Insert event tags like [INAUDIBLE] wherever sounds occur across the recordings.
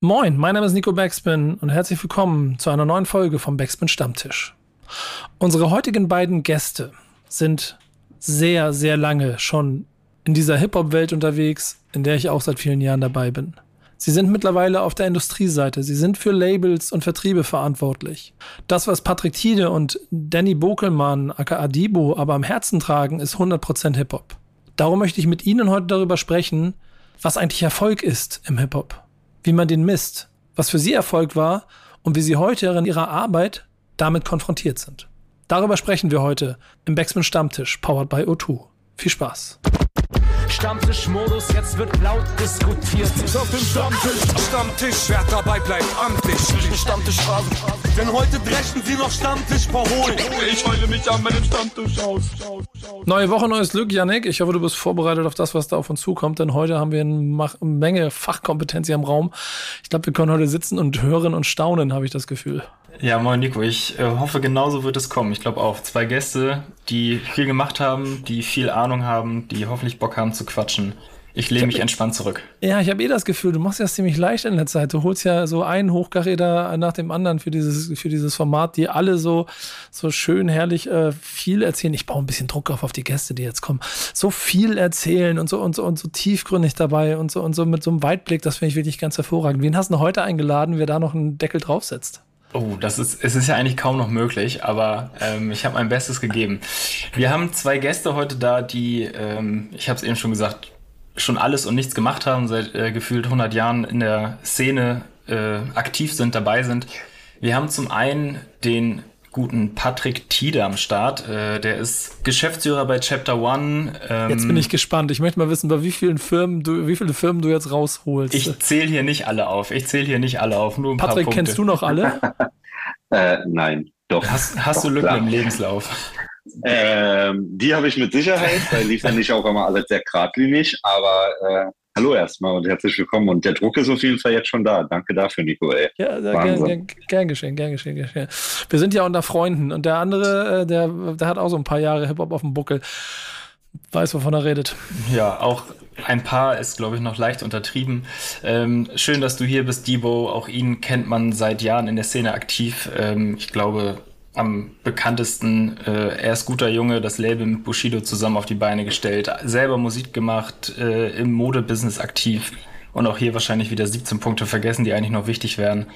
Moin, mein Name ist Nico Backspin und herzlich willkommen zu einer neuen Folge vom Backspin Stammtisch. Unsere heutigen beiden Gäste sind sehr, sehr lange schon in dieser Hip-Hop-Welt unterwegs, in der ich auch seit vielen Jahren dabei bin. Sie sind mittlerweile auf der Industrieseite. Sie sind für Labels und Vertriebe verantwortlich. Das, was Patrick Tiede und Danny Bokelmann, aka Adibo, aber am Herzen tragen, ist 100% Hip-Hop. Darum möchte ich mit Ihnen heute darüber sprechen, was eigentlich Erfolg ist im Hip-Hop wie man den misst, was für sie Erfolg war und wie sie heute in ihrer Arbeit damit konfrontiert sind. Darüber sprechen wir heute im Backspin Stammtisch, powered by O2. Viel Spaß. Stammtischmodus, jetzt wird laut diskutiert. Auf dem Stammtisch, Stammtisch, wer dabei bleibt, amtlich. Stammtisch Phase. Denn heute brechen sie noch Stammtisch verholen. Ich heule mich an meinem Stammtisch aus. Neue Woche, neues Glück, Yannick. Ich hoffe, du bist vorbereitet auf das, was da auf uns zukommt, denn heute haben wir eine Menge Fachkompetenz hier im Raum. Ich glaube, wir können heute sitzen und hören und staunen, habe ich das Gefühl. Ja, moin Nico. Ich äh, hoffe, genauso wird es kommen. Ich glaube auch. Zwei Gäste, die viel gemacht haben, die viel Ahnung haben, die hoffentlich Bock haben zu quatschen. Ich lehne mich entspannt zurück. Ja, ich habe eh das Gefühl, du machst ja ziemlich leicht in der Zeit. Du holst ja so einen Hochkaräter nach dem anderen für dieses, für dieses Format, die alle so, so schön herrlich äh, viel erzählen. Ich baue ein bisschen Druck auf, auf die Gäste, die jetzt kommen. So viel erzählen und so und so und so tiefgründig dabei und so und so mit so einem Weitblick, das finde ich wirklich ganz hervorragend. Wen hast du heute eingeladen, wer da noch einen Deckel draufsetzt? Oh, das ist, es ist ja eigentlich kaum noch möglich, aber ähm, ich habe mein Bestes gegeben. Wir haben zwei Gäste heute da, die, ähm, ich habe es eben schon gesagt, schon alles und nichts gemacht haben, seit äh, gefühlt 100 Jahren in der Szene äh, aktiv sind, dabei sind. Wir haben zum einen den guten Patrick Tiede am Start. Äh, der ist Geschäftsführer bei Chapter One. Ähm, jetzt bin ich gespannt. Ich möchte mal wissen, bei wie vielen Firmen du, wie viele Firmen du jetzt rausholst. Ich zähle hier nicht alle auf. Ich zähle hier nicht alle auf. Nur ein Patrick, paar Punkte. kennst du noch alle? [LAUGHS] äh, nein, doch. Hast, hast doch, du Lücken klar. im Lebenslauf? Ähm, die habe ich mit Sicherheit, weil die fand ich auch immer alles sehr geradlinig, aber äh, Hallo erstmal und herzlich willkommen. Und der Druck ist auf jeden Fall jetzt schon da. Danke dafür, Nico. Ey. Ja, gern, gern, gern, geschehen, gern geschehen, gern geschehen. Wir sind ja unter Freunden und der andere, äh, der, der hat auch so ein paar Jahre Hip-Hop auf dem Buckel. Weiß, wovon er redet. Ja, auch ein paar ist, glaube ich, noch leicht untertrieben. Ähm, schön, dass du hier bist, Debo. Auch ihn kennt man seit Jahren in der Szene aktiv. Ähm, ich glaube, am bekanntesten. Äh, er ist guter Junge, das Label mit Bushido zusammen auf die Beine gestellt, selber Musik gemacht, äh, im Modebusiness aktiv und auch hier wahrscheinlich wieder 17 Punkte vergessen, die eigentlich noch wichtig wären.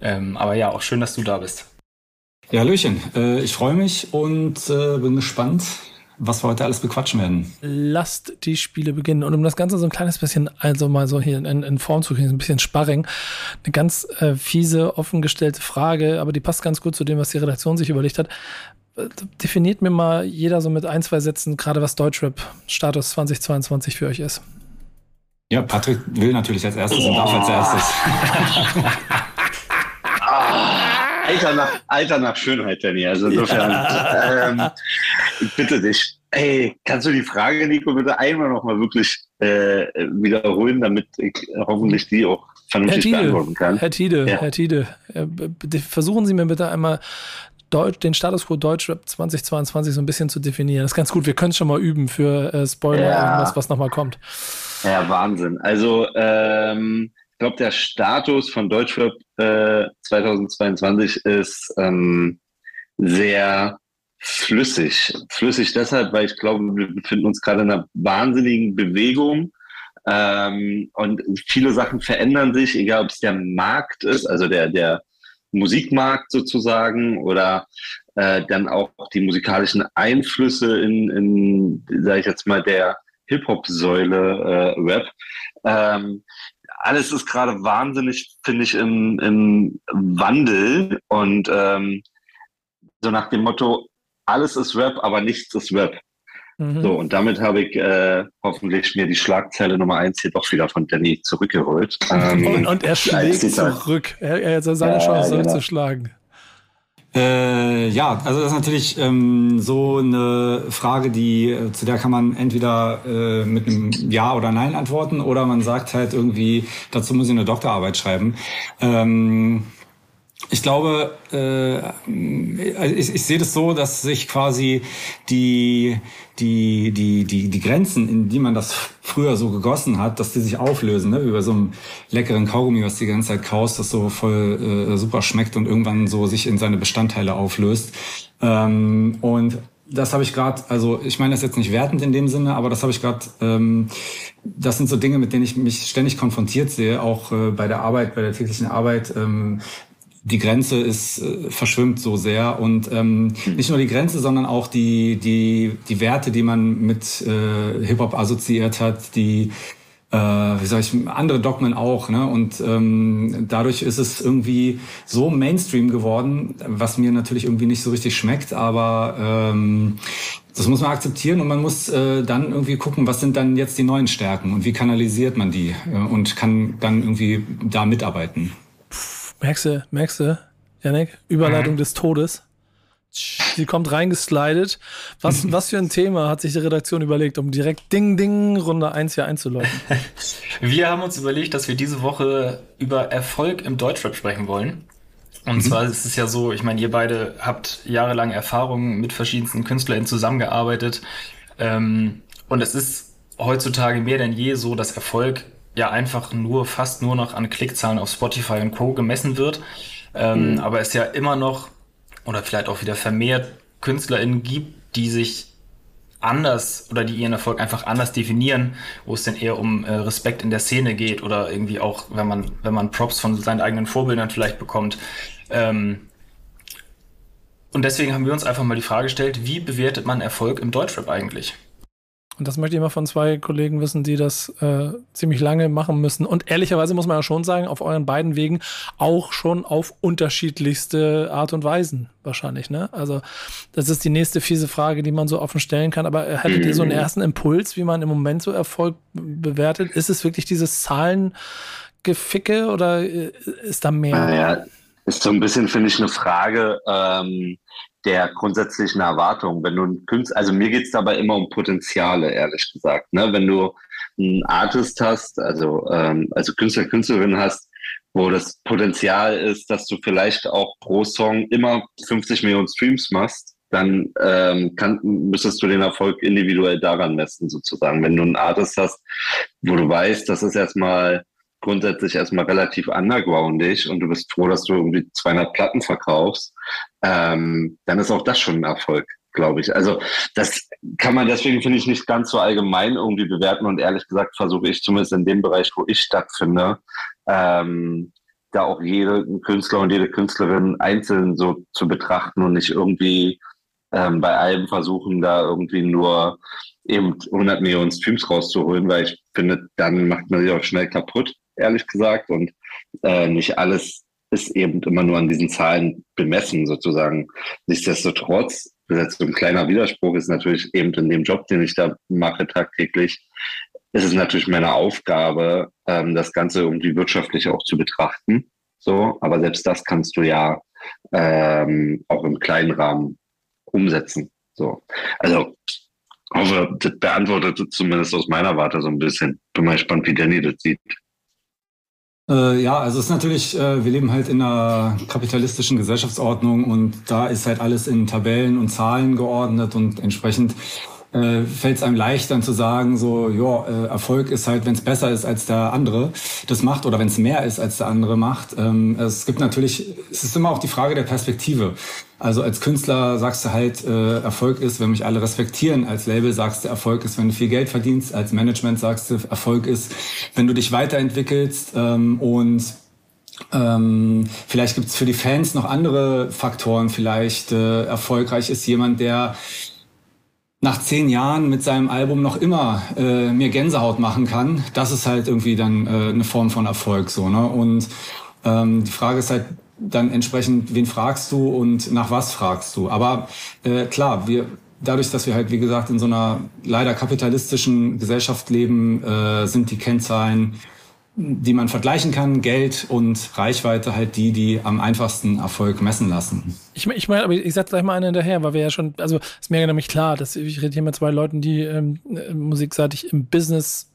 Ähm, aber ja, auch schön, dass du da bist. Ja, Hallöchen. Äh, ich freue mich und äh, bin gespannt, was wir heute alles bequatschen werden. Lasst die Spiele beginnen. Und um das Ganze so ein kleines bisschen, also mal so hier in, in Form zu kriegen, ein bisschen Sparring, eine ganz äh, fiese, offengestellte Frage, aber die passt ganz gut zu dem, was die Redaktion sich überlegt hat. Definiert mir mal jeder so mit ein, zwei Sätzen, gerade was Deutschrap-Status 2022 für euch ist. Ja, Patrick will natürlich als erstes und darf als erstes. [LAUGHS] Alter nach, Alter nach Schönheit, Danny. Also insofern, ja. ähm, bitte dich. Hey, kannst du die Frage, Nico, bitte einmal nochmal wirklich äh, wiederholen, damit ich hoffentlich die auch vernünftig Herr beantworten kann? Herr Tide, ja. Herr Tide, äh, versuchen Sie mir bitte einmal Deutsch, den Status quo Deutschrap 2022 so ein bisschen zu definieren. Das ist ganz gut. Wir können es schon mal üben für äh, Spoiler, ja. irgendwas, was nochmal kommt. Ja, Wahnsinn. Also, ähm, glaube, der Status von Deutschrap äh, 2022 ist ähm, sehr flüssig. Flüssig deshalb, weil ich glaube, wir befinden uns gerade in einer wahnsinnigen Bewegung. Ähm, und viele Sachen verändern sich, egal ob es der Markt ist, also der, der Musikmarkt sozusagen, oder äh, dann auch die musikalischen Einflüsse in, in sage ich jetzt mal, der Hip-Hop-Säule äh, Rap. Ähm, alles ist gerade wahnsinnig, finde ich, im, im Wandel und ähm, so nach dem Motto, alles ist Rap, aber nichts ist Rap. Mhm. So, und damit habe ich äh, hoffentlich mir die Schlagzeile Nummer eins hier doch wieder von Danny zurückgeholt. Ähm, und, und, er schlägt zurück. Er, er hat seine Chance genau. Äh, ja, also das ist natürlich ähm, so eine Frage, die äh, zu der kann man entweder äh, mit einem Ja oder Nein antworten oder man sagt halt irgendwie, dazu muss ich eine Doktorarbeit schreiben. Ähm, Ich glaube, äh, ich, ich sehe das so, dass sich quasi die, die, die, die, die Grenzen, in die man das früher so gegossen hat, dass die sich auflösen, ne? über so einem leckeren Kaugummi, was die ganze Zeit kaust, das so voll äh, super schmeckt und irgendwann so sich in seine Bestandteile auflöst. Ähm, und das habe ich gerade, also ich meine das jetzt nicht wertend in dem Sinne, aber das habe ich gerade, ähm, das sind so Dinge, mit denen ich mich ständig konfrontiert sehe, auch äh, bei der Arbeit, bei der täglichen Arbeit. Ähm, die Grenze ist äh, verschwimmt so sehr und ähm, hm. nicht nur die Grenze, sondern auch die die die Werte, die man mit äh, Hip Hop assoziiert hat, die äh, wie sag ich andere Dogmen auch, ne? Und ähm, dadurch ist es irgendwie so Mainstream geworden, was mir natürlich irgendwie nicht so richtig schmeckt, aber ähm, das muss man akzeptieren und man muss äh, dann irgendwie gucken, was sind dann jetzt die neuen Stärken und wie kanalisiert man die äh, und kann dann irgendwie da mitarbeiten. Merkst du, merkst du, Janik? Überleitung mhm. des Todes. Sie kommt reingeslidet. Was, [LAUGHS] was für ein Thema hat sich die Redaktion überlegt, um direkt Ding Ding Runde 1 hier einzuläuten? [LAUGHS] Wir haben uns überlegt, dass wir diese Woche über Erfolg im Deutschrap sprechen wollen. Und mhm. zwar ist es ja so, ich meine, ihr beide habt jahrelang Erfahrungen mit verschiedensten KünstlerInnen zusammengearbeitet. Ähm, und es ist heutzutage mehr denn je so, dass Erfolg ja einfach nur, fast nur noch an Klickzahlen auf Spotify und Co. gemessen wird. Ähm, mhm. Aber es ja immer noch, oder vielleicht auch wieder vermehrt KünstlerInnen gibt, die sich anders oder die ihren Erfolg einfach anders definieren, wo es denn eher um äh, Respekt in der Szene geht oder irgendwie auch, wenn man, wenn man Props von seinen eigenen Vorbildern vielleicht bekommt. Ähm, und deswegen haben wir uns einfach mal die Frage gestellt, wie bewertet man Erfolg im Deutschrap eigentlich? Und das möchte ich mal von zwei Kollegen wissen, die das äh, ziemlich lange machen müssen. Und ehrlicherweise muss man ja schon sagen, auf euren beiden Wegen auch schon auf unterschiedlichste Art und Weisen wahrscheinlich. Ne? Also das ist die nächste fiese Frage, die man so offen stellen kann. Aber äh, hättet ihr so einen mhm. ersten Impuls, wie man im Moment so Erfolg bewertet? Ist es wirklich dieses Zahlengeficke oder äh, ist da mehr? Naja, ist so ein bisschen, finde ich, eine Frage. Ähm der grundsätzlichen Erwartung. Wenn du ein Künstler, also mir geht's dabei immer um Potenziale, ehrlich gesagt. Ne? Wenn du einen Artist hast, also, ähm, also Künstler, Künstlerin hast, wo das Potenzial ist, dass du vielleicht auch pro Song immer 50 Millionen Streams machst, dann ähm, kann, müsstest du den Erfolg individuell daran messen, sozusagen. Wenn du einen Artist hast, wo du weißt, das ist erstmal grundsätzlich erstmal relativ undergroundig und du bist froh, dass du irgendwie 200 Platten verkaufst, ähm, dann ist auch das schon ein Erfolg, glaube ich. Also das kann man deswegen, finde ich, nicht ganz so allgemein irgendwie bewerten und ehrlich gesagt versuche ich zumindest in dem Bereich, wo ich stattfinde, ähm, da auch jede Künstler und jede Künstlerin einzeln so zu betrachten und nicht irgendwie ähm, bei allem versuchen, da irgendwie nur eben 100 Millionen Streams rauszuholen, weil ich finde, dann macht man sich auch schnell kaputt ehrlich gesagt. Und äh, nicht alles ist eben immer nur an diesen Zahlen bemessen, sozusagen. Nichtsdestotrotz, das ist jetzt so ein kleiner Widerspruch, ist natürlich eben in dem Job, den ich da mache tagtäglich, ist es natürlich meine Aufgabe, ähm, das Ganze irgendwie wirtschaftlich auch zu betrachten. So, aber selbst das kannst du ja ähm, auch im kleinen Rahmen umsetzen. So, also hoffe, das beantwortet zumindest aus meiner Warte so ein bisschen. Bin mal gespannt, wie Danny das sieht. Äh, ja, also es ist natürlich, äh, wir leben halt in einer kapitalistischen Gesellschaftsordnung und da ist halt alles in Tabellen und Zahlen geordnet und entsprechend äh, fällt es einem leicht dann zu sagen, so, ja, äh, Erfolg ist halt, wenn es besser ist als der andere das macht oder wenn es mehr ist als der andere macht. Ähm, es gibt natürlich, es ist immer auch die Frage der Perspektive. Also als Künstler sagst du halt, äh, Erfolg ist, wenn mich alle respektieren. Als Label sagst du, Erfolg ist, wenn du viel Geld verdienst. Als Management sagst du, Erfolg ist, wenn du dich weiterentwickelst. Ähm, und ähm, vielleicht gibt's für die Fans noch andere Faktoren. Vielleicht äh, erfolgreich ist jemand, der nach zehn Jahren mit seinem Album noch immer äh, mir Gänsehaut machen kann, das ist halt irgendwie dann äh, eine Form von Erfolg so. Ne? Und ähm, die Frage ist halt dann entsprechend, wen fragst du und nach was fragst du? Aber äh, klar, wir dadurch, dass wir halt wie gesagt in so einer leider kapitalistischen Gesellschaft leben, äh, sind die Kennzahlen die man vergleichen kann, Geld und Reichweite halt die, die am einfachsten Erfolg messen lassen. Ich, ich meine, aber ich setze gleich mal einen hinterher, weil wir ja schon, also ist mir nämlich klar, dass ich rede hier mit zwei Leuten, die ähm, musikseitig im Business,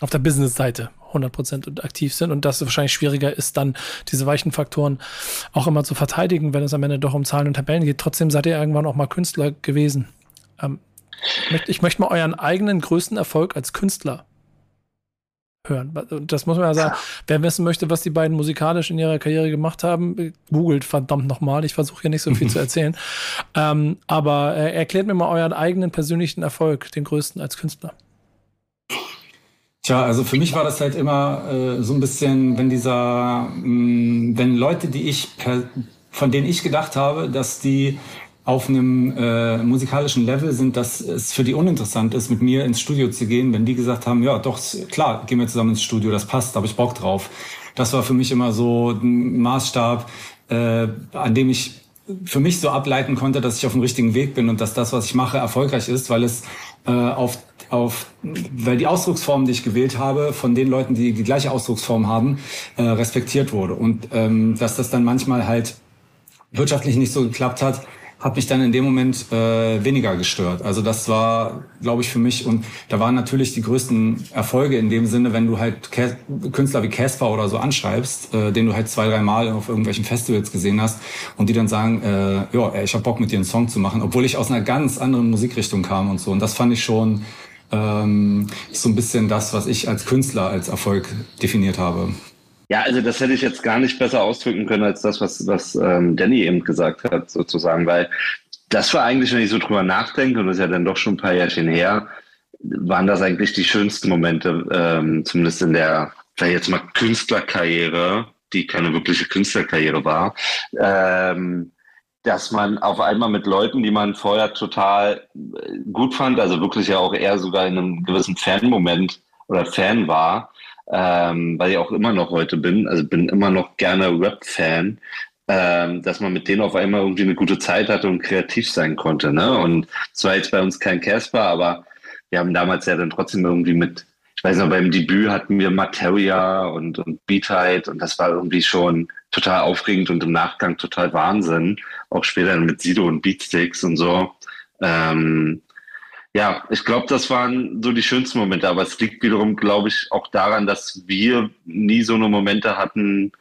auf der Business-Seite 100% aktiv sind und dass es wahrscheinlich schwieriger ist, dann diese weichen Faktoren auch immer zu verteidigen, wenn es am Ende doch um Zahlen und Tabellen geht. Trotzdem seid ihr irgendwann auch mal Künstler gewesen. Ähm, ich, möchte, ich möchte mal euren eigenen größten Erfolg als Künstler hören. Das muss man ja sagen. Wer wissen möchte, was die beiden musikalisch in ihrer Karriere gemacht haben, googelt verdammt nochmal. Ich versuche hier nicht so viel zu [LAUGHS] erzählen. Ähm, aber äh, erklärt mir mal euren eigenen persönlichen Erfolg, den größten als Künstler. Tja, also für mich war das halt immer äh, so ein bisschen, wenn dieser, mh, mm, wenn Leute, die ich, von denen ich gedacht habe, dass die auf einem äh, musikalischen Level sind, dass es für die uninteressant ist, mit mir ins Studio zu gehen, wenn die gesagt haben, ja doch, klar, gehen wir zusammen ins Studio, das passt, habe ich Bock drauf. Das war für mich immer so ein Maßstab, äh, an dem ich für mich so ableiten konnte, dass ich auf dem richtigen Weg bin und dass das, was ich mache, erfolgreich ist, weil es äh, auf, auf, weil die Ausdrucksform, die ich gewählt habe, von den Leuten, die die gleiche Ausdrucksform haben, äh, respektiert wurde. Und ähm, dass das dann manchmal halt wirtschaftlich nicht so geklappt hat, hat mich dann in dem Moment äh, weniger gestört. Also das war, glaube ich, für mich und da waren natürlich die größten Erfolge in dem Sinne, wenn du halt Cas Künstler wie Casper oder so anschreibst, äh, den du halt zwei, drei Mal auf irgendwelchen Festivals gesehen hast und die dann sagen, äh, ja, ich habe Bock mit dir einen Song zu machen, obwohl ich aus einer ganz anderen Musikrichtung kam und so. Und das fand ich schon ähm, so ein bisschen das, was ich als Künstler als Erfolg definiert habe. Ja, also das hätte ich jetzt gar nicht besser ausdrücken können als das, was, was ähm, Danny eben gesagt hat, sozusagen, weil das war eigentlich, wenn ich so drüber nachdenke, und das ist ja dann doch schon ein paar Jährchen her, waren das eigentlich die schönsten Momente, ähm, zumindest in der, vielleicht jetzt mal Künstlerkarriere, die keine wirkliche Künstlerkarriere war, ähm, dass man auf einmal mit Leuten, die man vorher total gut fand, also wirklich ja auch eher sogar in einem gewissen Fan-Moment oder Fan war, ähm, weil ich auch immer noch heute bin, also bin immer noch gerne Rap-Fan, ähm, dass man mit denen auf einmal irgendwie eine gute Zeit hatte und kreativ sein konnte. Ne? Und es war jetzt bei uns kein Casper, aber wir haben damals ja dann trotzdem irgendwie mit, ich weiß noch, beim Debüt hatten wir Materia und, und Beatheit und das war irgendwie schon total aufregend und im Nachgang total Wahnsinn. Auch später mit Sido und Beatsticks und so. Ähm, ja, ich glaube, das waren so die schönsten Momente, aber es liegt wiederum, glaube ich, auch daran, dass wir nie so eine Momente hatten,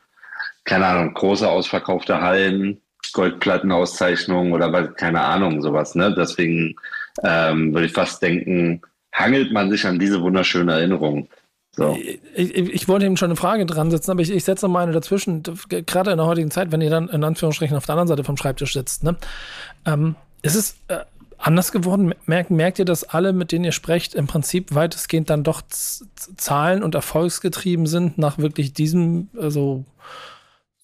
keine Ahnung, große ausverkaufte Hallen, Goldplattenauszeichnungen oder keine Ahnung, sowas. Ne? Deswegen ähm, würde ich fast denken, hangelt man sich an diese wunderschöne Erinnerung. So. Ich, ich, wollte eben schon eine Frage dran setzen, aber ich, ich setze noch mal eine dazwischen. Gerade in der heutigen Zeit, wenn ihr dann in Anführungsstrichen auf der anderen Seite vom Schreibtisch sitzt, ne? Ähm, ist es äh, anders geworden? Merkt, merkt ihr, dass alle, mit denen ihr sprecht, im Prinzip weitestgehend dann doch Zahlen und erfolgsgetrieben sind nach wirklich diesem, also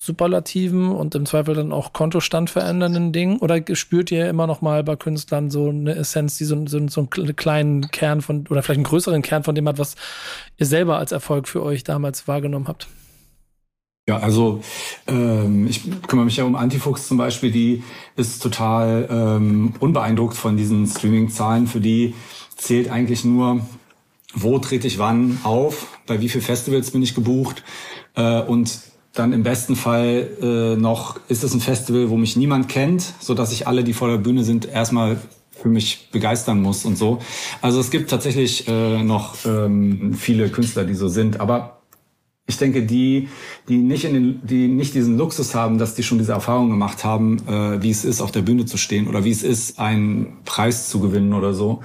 Superlativen und im Zweifel dann auch Kontostand verändernden Dingen? Oder spürt ihr immer noch mal bei Künstlern so eine Essenz, die so, so, so einen kleinen Kern von, oder vielleicht einen größeren Kern von dem hat, was ihr selber als Erfolg für euch damals wahrgenommen habt? Ja, also ähm, ich kümmere mich ja um Antifuchs zum Beispiel, die ist total ähm, unbeeindruckt von diesen Streaming-Zahlen. Für die zählt eigentlich nur, wo trete ich wann auf, bei wie viel Festivals bin ich gebucht äh, und dann im besten Fall äh, noch, ist es ein Festival, wo mich niemand kennt, so dass ich alle, die vor der Bühne sind, erstmal für mich begeistern muss und so. Also es gibt tatsächlich äh, noch ähm, viele Künstler, die so sind. Aber ich denke, die, die nicht in den, die nicht diesen Luxus haben, dass die schon diese Erfahrung gemacht haben, äh, wie es ist, auf der Bühne zu stehen oder wie es ist, einen Preis zu gewinnen oder so.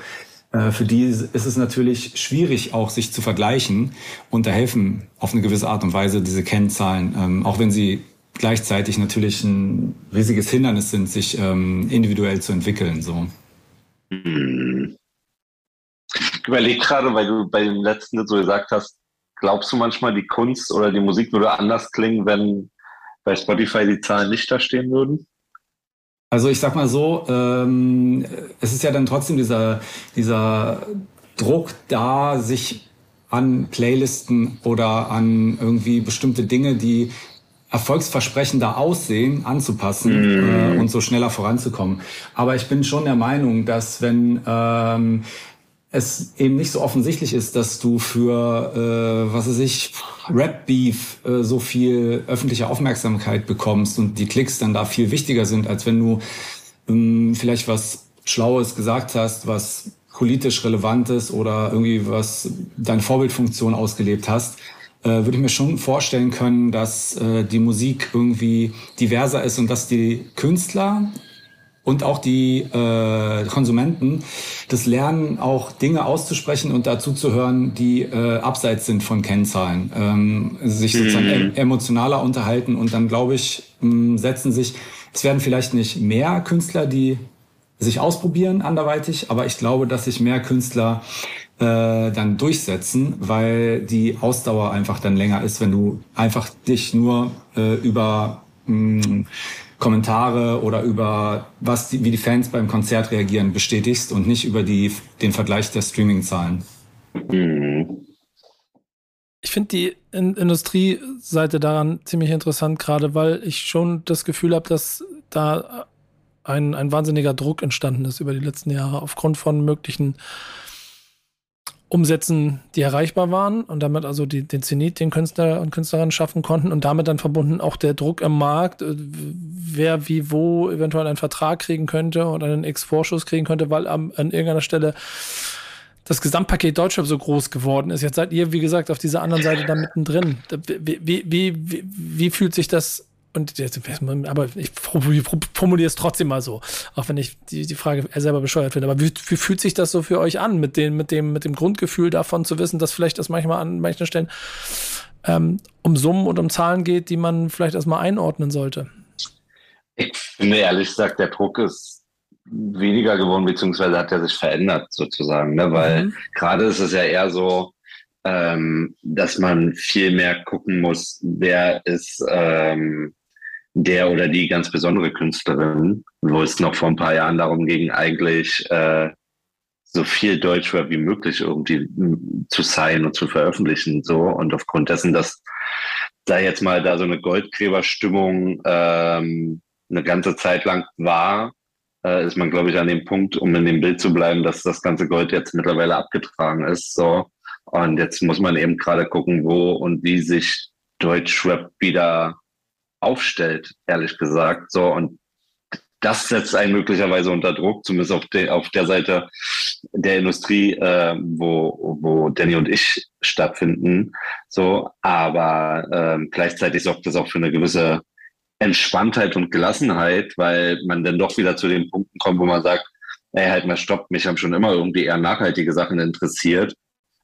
Äh, für die ist es natürlich schwierig, auch sich zu vergleichen und da helfen auf eine gewisse Art und Weise diese Kennzahlen, ähm, auch wenn sie gleichzeitig natürlich ein riesiges Hindernis sind, sich ähm, individuell zu entwickeln. So. Hm. Ich überlege gerade, weil du bei dem letzten so gesagt hast, Glaubst du manchmal, die Kunst oder die Musik würde anders klingen, wenn bei Spotify die Zahlen nicht da stehen würden? Also ich sag mal so, ähm, es ist ja dann trotzdem dieser, dieser Druck da, sich an Playlisten oder an irgendwie bestimmte Dinge, die erfolgsversprechender aussehen, anzupassen mm. äh, und so schneller voranzukommen. Aber ich bin schon der Meinung, dass wenn ähm, es eben nicht so offensichtlich ist, dass du für, äh, was weiß ich, Rap-Beef äh, so viel öffentliche Aufmerksamkeit bekommst und die Klicks dann da viel wichtiger sind, als wenn du ähm, vielleicht was Schlaues gesagt hast, was politisch relevant ist oder irgendwie was deine Vorbildfunktion ausgelebt hast. äh, würde ich mir schon vorstellen können, dass äh, die Musik irgendwie diverser ist und dass die Künstler und auch die äh, Konsumenten das lernen, auch Dinge auszusprechen und dazu zu hören, die äh, abseits sind von Kennzahlen, ähm, sich sozusagen mhm. emotionaler unterhalten und dann glaube ich mh, setzen sich, es werden vielleicht nicht mehr Künstler, die sich ausprobieren anderweitig, aber ich glaube, dass sich mehr Künstler äh, dann durchsetzen, weil die Ausdauer einfach dann länger ist, wenn du einfach dich nur äh, über mh, Kommentare oder über was die, wie die Fans beim Konzert reagieren bestätigst und nicht über die, den Vergleich der Streaming-Zahlen. Mhm. Ich finde die In Industrieseite daran ziemlich interessant, gerade weil ich schon das Gefühl habe, dass da ein, ein wahnsinniger Druck entstanden ist über die letzten Jahre aufgrund von möglichen Umsätzen, die erreichbar waren und damit also die, den Zenit, den Künstler und Künstlerinnen schaffen konnten und damit dann verbunden auch der Druck im Markt, äh, wer wie wo eventuell einen Vertrag kriegen könnte oder einen X-Vorschuss kriegen könnte, weil am, an irgendeiner Stelle das Gesamtpaket Deutschland so groß geworden ist. Jetzt seid ihr, wie gesagt, auf dieser anderen Seite da mittendrin. Wie, wie, wie, wie fühlt sich das und jetzt, aber ich formuliere es trotzdem mal so, auch wenn ich die, die Frage selber bescheuert finde. Aber wie, wie, fühlt sich das so für euch an, mit, den, mit, dem, mit dem Grundgefühl davon zu wissen, dass vielleicht das manchmal an manchen Stellen ähm, um Summen und um Zahlen geht, die man vielleicht erstmal einordnen sollte? Ich finde ehrlich gesagt, der Druck ist weniger geworden, beziehungsweise hat er sich verändert sozusagen, ne? weil mhm. gerade ist es ja eher so, ähm, dass man viel mehr gucken muss, wer ist ähm, der oder die ganz besondere Künstlerin, wo es noch vor ein paar Jahren darum ging, eigentlich äh, so viel Deutschrap wie möglich irgendwie zu sein und zu veröffentlichen. So und aufgrund dessen, dass da jetzt mal da so eine Goldgräberstimmung ähm, eine ganze Zeit lang war, äh, ist man, glaube ich, an dem Punkt, um in dem Bild zu bleiben, dass das ganze Gold jetzt mittlerweile abgetragen ist. So. Und jetzt muss man eben gerade gucken, wo und wie sich Deutschrap wieder aufstellt, ehrlich gesagt. So, und das setzt einen möglicherweise unter Druck, zumindest auf, de, auf der Seite der Industrie, äh, wo, wo Danny und ich stattfinden. So, aber äh, gleichzeitig sorgt das auch für eine gewisse Entspanntheit und Gelassenheit, weil man dann doch wieder zu den Punkten kommt, wo man sagt, ey, halt mal stopp, mich haben schon immer irgendwie eher nachhaltige Sachen interessiert.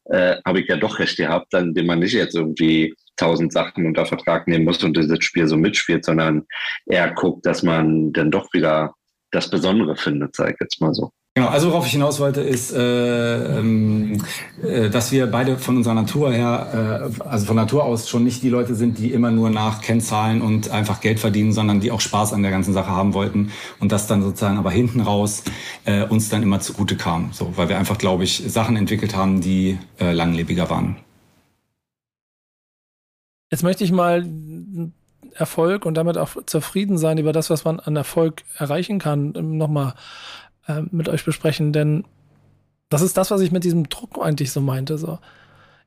Äh, habe ich ja doch recht gehabt, dann, indem man nicht jetzt irgendwie tausend Sachen unter Vertrag nehmen muss und dieses Spiel so mitspielt, sondern eher guckt, dass man dann doch wieder das Besondere findet, sage ich jetzt mal so. Genau, also worauf ich hinaus wollte, ist, äh, ähm, äh, dass wir beide von unserer Natur her, äh, also von Natur aus schon nicht die Leute sind, die immer nur nach Kennzahlen und einfach Geld verdienen, sondern die auch Spaß an der ganzen Sache haben wollten und das dann sozusagen aber hinten raus äh, uns dann immer zugute kam, so, weil wir einfach, glaube ich, Sachen entwickelt haben, die äh, langlebiger waren. Jetzt möchte ich mal Erfolg und damit auch zufrieden sein über das, was man an Erfolg erreichen kann, nochmal äh, mit euch besprechen, denn das ist das, was ich mit diesem Druck eigentlich so meinte. So.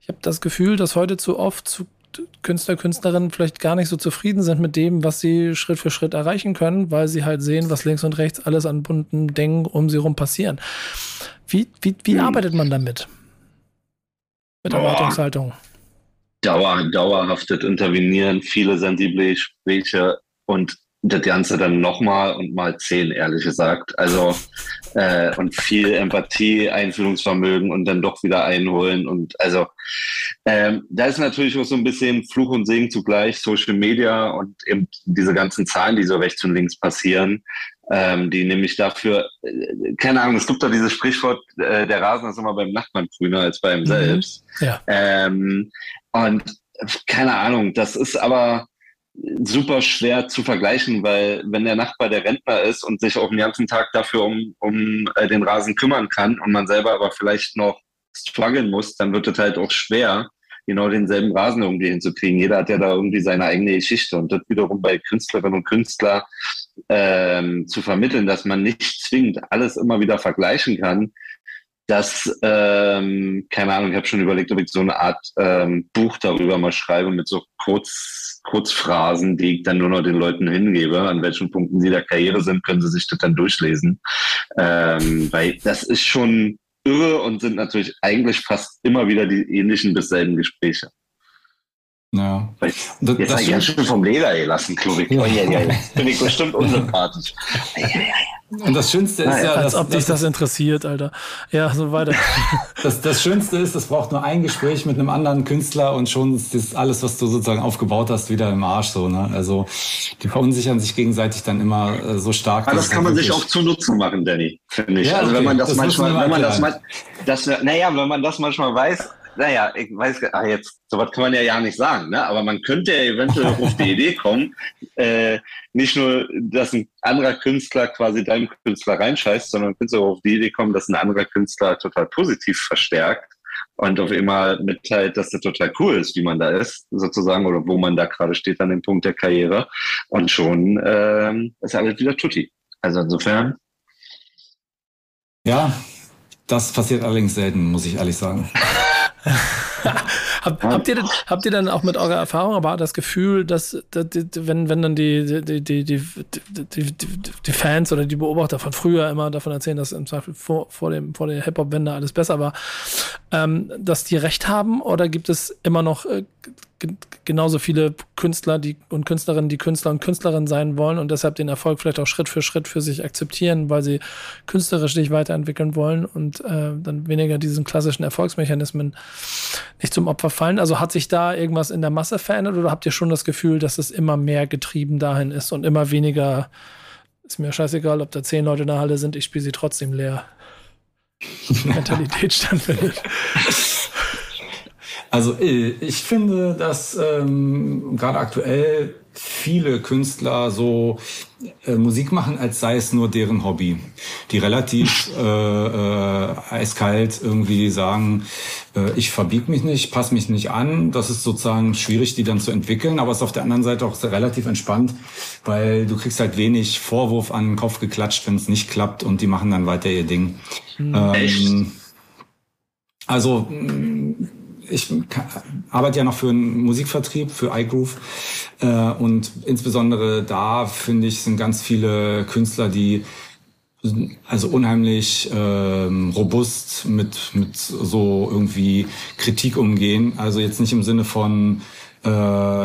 Ich habe das Gefühl, dass heute zu oft zu Künstler, Künstlerinnen vielleicht gar nicht so zufrieden sind mit dem, was sie Schritt für Schritt erreichen können, weil sie halt sehen, was links und rechts alles an bunten Dingen um sie herum passieren. Wie, wie, wie hm. arbeitet man damit? Mit Erwartungshaltung? Dauer, dauerhaftes Intervenieren, viele sensible Gespräche und das Ganze dann nochmal und mal zehn, ehrlich gesagt. Also äh, und viel Empathie, Einfühlungsvermögen und dann doch wieder einholen. Und also ähm, da ist natürlich auch so ein bisschen Fluch und Segen zugleich, Social Media und eben diese ganzen Zahlen, die so rechts und links passieren, ähm, die nämlich dafür, äh, keine Ahnung, es gibt doch dieses Sprichwort, äh, der Rasen ist immer beim Nachbarn grüner als beim mhm. selbst. Ja. Ähm, und keine Ahnung, das ist aber super schwer zu vergleichen, weil wenn der Nachbar der Rentner ist und sich auch den ganzen Tag dafür um, um äh, den Rasen kümmern kann und man selber aber vielleicht noch strugglen muss, dann wird es halt auch schwer, genau denselben Rasen irgendwie hinzukriegen. Jeder hat ja da irgendwie seine eigene Geschichte und das wiederum bei Künstlerinnen und Künstlern ähm, zu vermitteln, dass man nicht zwingend alles immer wieder vergleichen kann, dass, ähm, keine Ahnung, ich habe schon überlegt, ob ich so eine Art ähm, Buch darüber mal schreibe mit so Kurz, Kurzphrasen, die ich dann nur noch den Leuten hingebe. An welchen Punkten sie der Karriere sind, können sie sich das dann durchlesen. Ähm, weil das ist schon irre und sind natürlich eigentlich fast immer wieder die ähnlichen bis selben Gespräche. Ja. Jetzt das, das ich ganz schön vom Leder gelassen, glaube ich. Ja. Oh, ja, ja, bin ich bestimmt unsympathisch. Und das Schönste ist ja, als ob dich das interessiert, Alter. Ja, so weiter. [LAUGHS] Das, das Schönste ist, es braucht nur ein Gespräch mit einem anderen Künstler und schon ist das alles, was du sozusagen aufgebaut hast, wieder im Arsch. So, ne? Also die verunsichern sich gegenseitig dann immer äh, so stark. Aber das kann man sich auch zu Nutzen machen, Danny, finde ich. Ja, also okay. wenn man das, das manchmal, wenn man das das, naja, wenn man das manchmal weiß, naja, ich weiß, ach jetzt, sowas kann man ja ja nicht sagen, ne? aber man könnte ja eventuell auf die Idee kommen, äh, nicht nur, dass ein anderer Künstler quasi deinem Künstler reinscheißt, sondern könnte auch auf die Idee kommen, dass ein anderer Künstler total positiv verstärkt und auf einmal mitteilt, dass das total cool ist, wie man da ist, sozusagen, oder wo man da gerade steht an dem Punkt der Karriere. Und schon ähm, ist alles wieder tutti. Also insofern. Ja, das passiert allerdings selten, muss ich ehrlich sagen. [LAUGHS] [LAUGHS] Hab, habt, ihr denn, habt ihr dann auch mit eurer Erfahrung aber das Gefühl, dass, wenn, wenn dann die, die, die, die, die, die Fans oder die Beobachter von früher immer davon erzählen, dass im Zweifel vor, vor, dem, vor der Hip-Hop-Wende alles besser war, ähm, dass die recht haben? Oder gibt es immer noch äh, genauso viele Künstler die, und Künstlerinnen, die Künstler und Künstlerinnen sein wollen und deshalb den Erfolg vielleicht auch Schritt für Schritt für sich akzeptieren, weil sie künstlerisch sich weiterentwickeln wollen und äh, dann weniger diesen klassischen Erfolgsmechanismen nicht zum Opfer fallen. Also hat sich da irgendwas in der Masse verändert oder habt ihr schon das Gefühl, dass es immer mehr getrieben dahin ist und immer weniger, ist mir scheißegal, ob da zehn Leute in der Halle sind, ich spiele sie trotzdem leer. [LAUGHS] Mentalität stattfindet. Also äh, ich finde, dass ähm, gerade aktuell viele Künstler so äh, Musik machen, als sei es nur deren Hobby. Die relativ äh, äh, eiskalt irgendwie sagen, äh, ich verbieg mich nicht, passe mich nicht an. Das ist sozusagen schwierig, die dann zu entwickeln, aber es ist auf der anderen Seite auch relativ entspannt, weil du kriegst halt wenig Vorwurf an den Kopf geklatscht, wenn es nicht klappt und die machen dann weiter ihr Ding. Mhm. Ähm, also ich arbeite ja noch für einen Musikvertrieb, für iGroove. Äh, und insbesondere da, finde ich, sind ganz viele Künstler, die also unheimlich ähm, robust mit, mit so irgendwie Kritik umgehen. Also jetzt nicht im Sinne von, äh,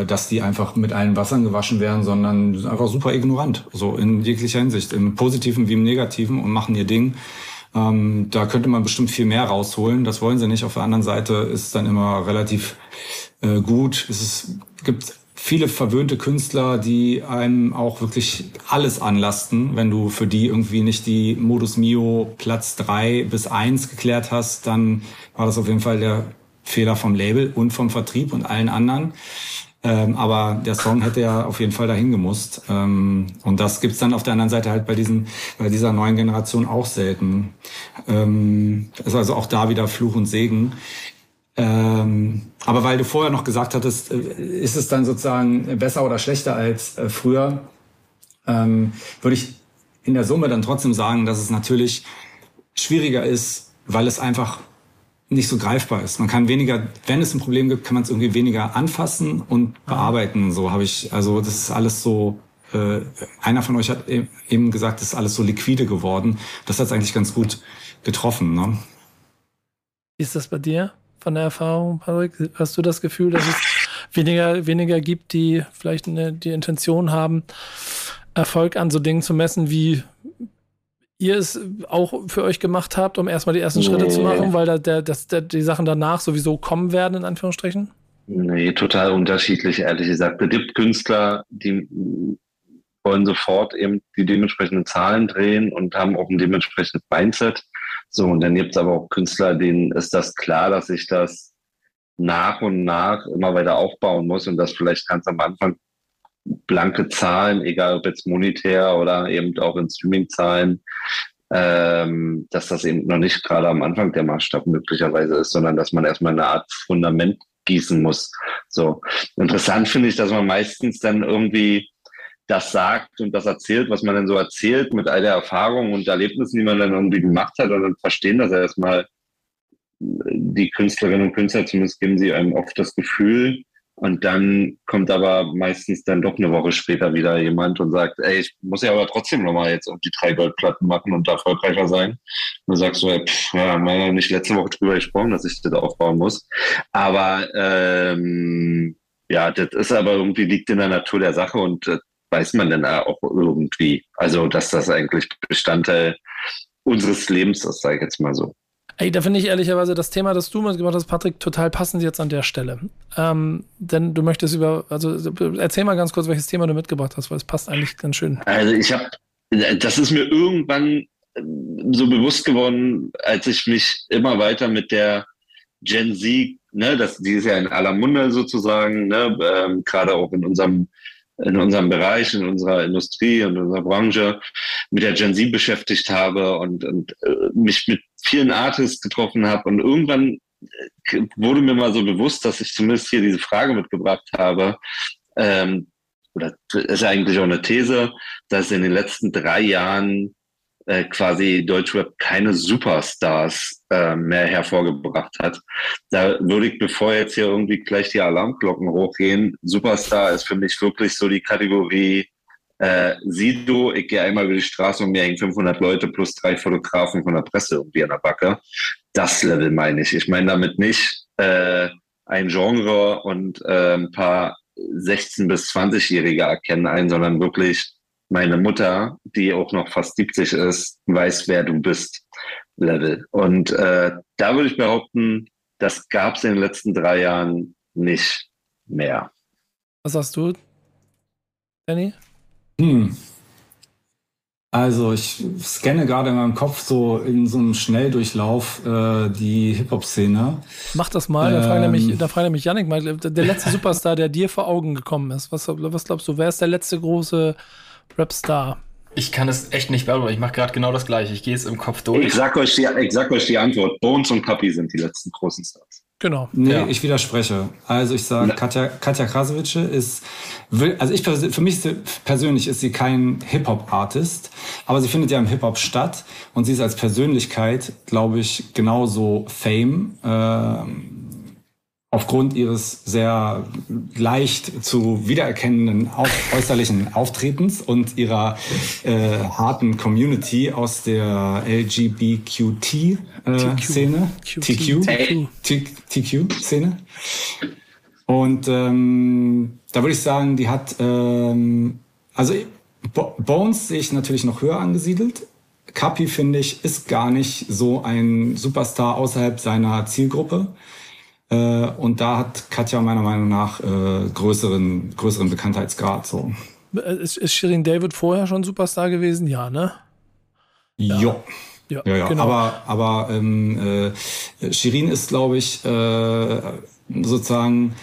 dass die einfach mit allen Wassern gewaschen werden, sondern einfach super ignorant. So in jeglicher Hinsicht, im Positiven wie im Negativen und machen ihr Ding. Ähm, da könnte man bestimmt viel mehr rausholen. Das wollen sie nicht. Auf der anderen Seite ist es dann immer relativ äh, gut. Es ist, gibt viele verwöhnte Künstler, die einem auch wirklich alles anlasten. Wenn du für die irgendwie nicht die Modus Mio Platz drei bis eins geklärt hast, dann war das auf jeden Fall der Fehler vom Label und vom Vertrieb und allen anderen. Ähm, aber der Song hätte ja auf jeden Fall dahin gemusst. Ähm, und das gibt's dann auf der anderen Seite halt bei diesen, bei dieser neuen Generation auch selten. Ähm, ist also auch da wieder Fluch und Segen. Ähm, aber weil du vorher noch gesagt hattest, äh, ist es dann sozusagen besser oder schlechter als äh, früher, ähm, würde ich in der Summe dann trotzdem sagen, dass es natürlich schwieriger ist, weil es einfach nicht so greifbar ist. Man kann weniger, wenn es ein Problem gibt, kann man es irgendwie weniger anfassen und bearbeiten. So habe ich, also das ist alles so. Äh, einer von euch hat e-, eben gesagt, es ist alles so liquide geworden. Das hat es eigentlich ganz gut getroffen. Ne? Wie ist das bei dir von der Erfahrung, Patrick? Hast du das Gefühl, dass es weniger, weniger gibt, die vielleicht eine, die Intention haben, Erfolg an so Dingen zu messen wie ihr es auch für euch gemacht habt, um erstmal die ersten nee. Schritte zu machen, weil da der, das, der, die Sachen danach sowieso kommen werden, in Anführungsstrichen? Nee, total unterschiedlich, ehrlich gesagt. Es gibt Künstler, die wollen sofort eben die dementsprechenden Zahlen drehen und haben auch ein dementsprechendes Mindset. So, und dann gibt es aber auch Künstler, denen ist das klar, dass ich das nach und nach immer weiter aufbauen muss und das vielleicht ganz am Anfang blanke Zahlen, egal ob jetzt monetär oder eben auch in Streaming-Zahlen, ähm, dass das eben noch nicht gerade am Anfang der Maßstab möglicherweise ist, sondern dass man erstmal eine Art Fundament gießen muss. So interessant finde ich, dass man meistens dann irgendwie das sagt und das erzählt, was man dann so erzählt mit all der Erfahrung und Erlebnissen, die man dann irgendwie gemacht hat und dann verstehen das erstmal die Künstlerinnen und Künstler, zumindest geben sie einem oft das Gefühl, und dann kommt aber meistens dann doch eine Woche später wieder jemand und sagt, ey, ich muss ja aber trotzdem nochmal jetzt auf die drei Goldplatten machen und erfolgreicher sein. Und dann sagst du, pff, ja, haben wir nicht letzte Woche drüber gesprochen, dass ich das aufbauen muss. Aber ähm, ja, das ist aber irgendwie liegt in der Natur der Sache und das weiß man dann auch irgendwie. Also, dass das eigentlich Bestandteil unseres Lebens ist, sage ich jetzt mal so. Ey, da finde ich ehrlicherweise das Thema, das du mitgebracht hast, Patrick, total passend jetzt an der Stelle. Ähm, denn du möchtest über, also erzähl mal ganz kurz, welches Thema du mitgebracht hast, weil es passt eigentlich ganz schön. Also ich habe, das ist mir irgendwann so bewusst geworden, als ich mich immer weiter mit der Gen Z, ne, das, die ist ja in aller Munde sozusagen, ne, ähm, gerade auch in unserem in unserem Bereich, in unserer Industrie und in unserer Branche mit der Gen Z beschäftigt habe und, und äh, mich mit vielen Artists getroffen habe. Und irgendwann äh, wurde mir mal so bewusst, dass ich zumindest hier diese Frage mitgebracht habe, ähm, oder ist eigentlich auch eine These, dass in den letzten drei Jahren äh, quasi Deutschrap keine Superstars äh, mehr hervorgebracht hat. Da würde ich, bevor jetzt hier irgendwie gleich die Alarmglocken hochgehen, Superstar ist für mich wirklich so die Kategorie äh, Sido, ich gehe einmal über die Straße und mir hängen 500 Leute plus drei Fotografen von der Presse irgendwie an der Backe. Das Level meine ich. Ich meine damit nicht äh, ein Genre und äh, ein paar 16- bis 20-Jährige erkennen ein, sondern wirklich meine Mutter, die auch noch fast 70 ist, weiß, wer du bist, Level. Und äh, da würde ich behaupten, das gab es in den letzten drei Jahren nicht mehr. Was sagst du, Danny? Hm. Also ich scanne gerade in meinem Kopf so in so einem Schnelldurchlauf äh, die Hip-Hop-Szene. Mach das mal, ähm, da fragt nämlich, da fragt nämlich Yannick mal, der letzte [LAUGHS] Superstar, der dir vor Augen gekommen ist. Was, was glaubst du, wer ist der letzte große Rapstar? Ich kann es echt nicht beantworten. Ich mache gerade genau das Gleiche. Ich gehe es im Kopf durch. Ich sag, euch die, ich sag euch die Antwort. Bones und Kapi sind die letzten großen Stars. Genau. Nee, ja. ich widerspreche. Also ich sage, Katja, Katja Krasowitsche ist, also ich für mich persönlich ist sie kein Hip-Hop-Artist, aber sie findet ja im Hip-Hop statt und sie ist als Persönlichkeit, glaube ich, genauso Fame. Äh, aufgrund ihres sehr leicht zu wiedererkennenden äußerlichen Auftretens und ihrer äh, harten Community aus der LGBTQ-Szene. Äh, TQ. TQ-Szene. Und ähm, da würde ich sagen, die hat, ähm, also Bones sehe ich natürlich noch höher angesiedelt. Kapi, finde ich, ist gar nicht so ein Superstar außerhalb seiner Zielgruppe. Äh, und da hat Katja meiner Meinung nach äh, größeren, größeren Bekanntheitsgrad. So. Äh, ist, ist Shirin David vorher schon Superstar gewesen? Ja, ne? Ja. Jo. Ja, ja, ja. Genau. aber aber ähm, äh, Shirin ist, glaube ich, äh, sozusagen,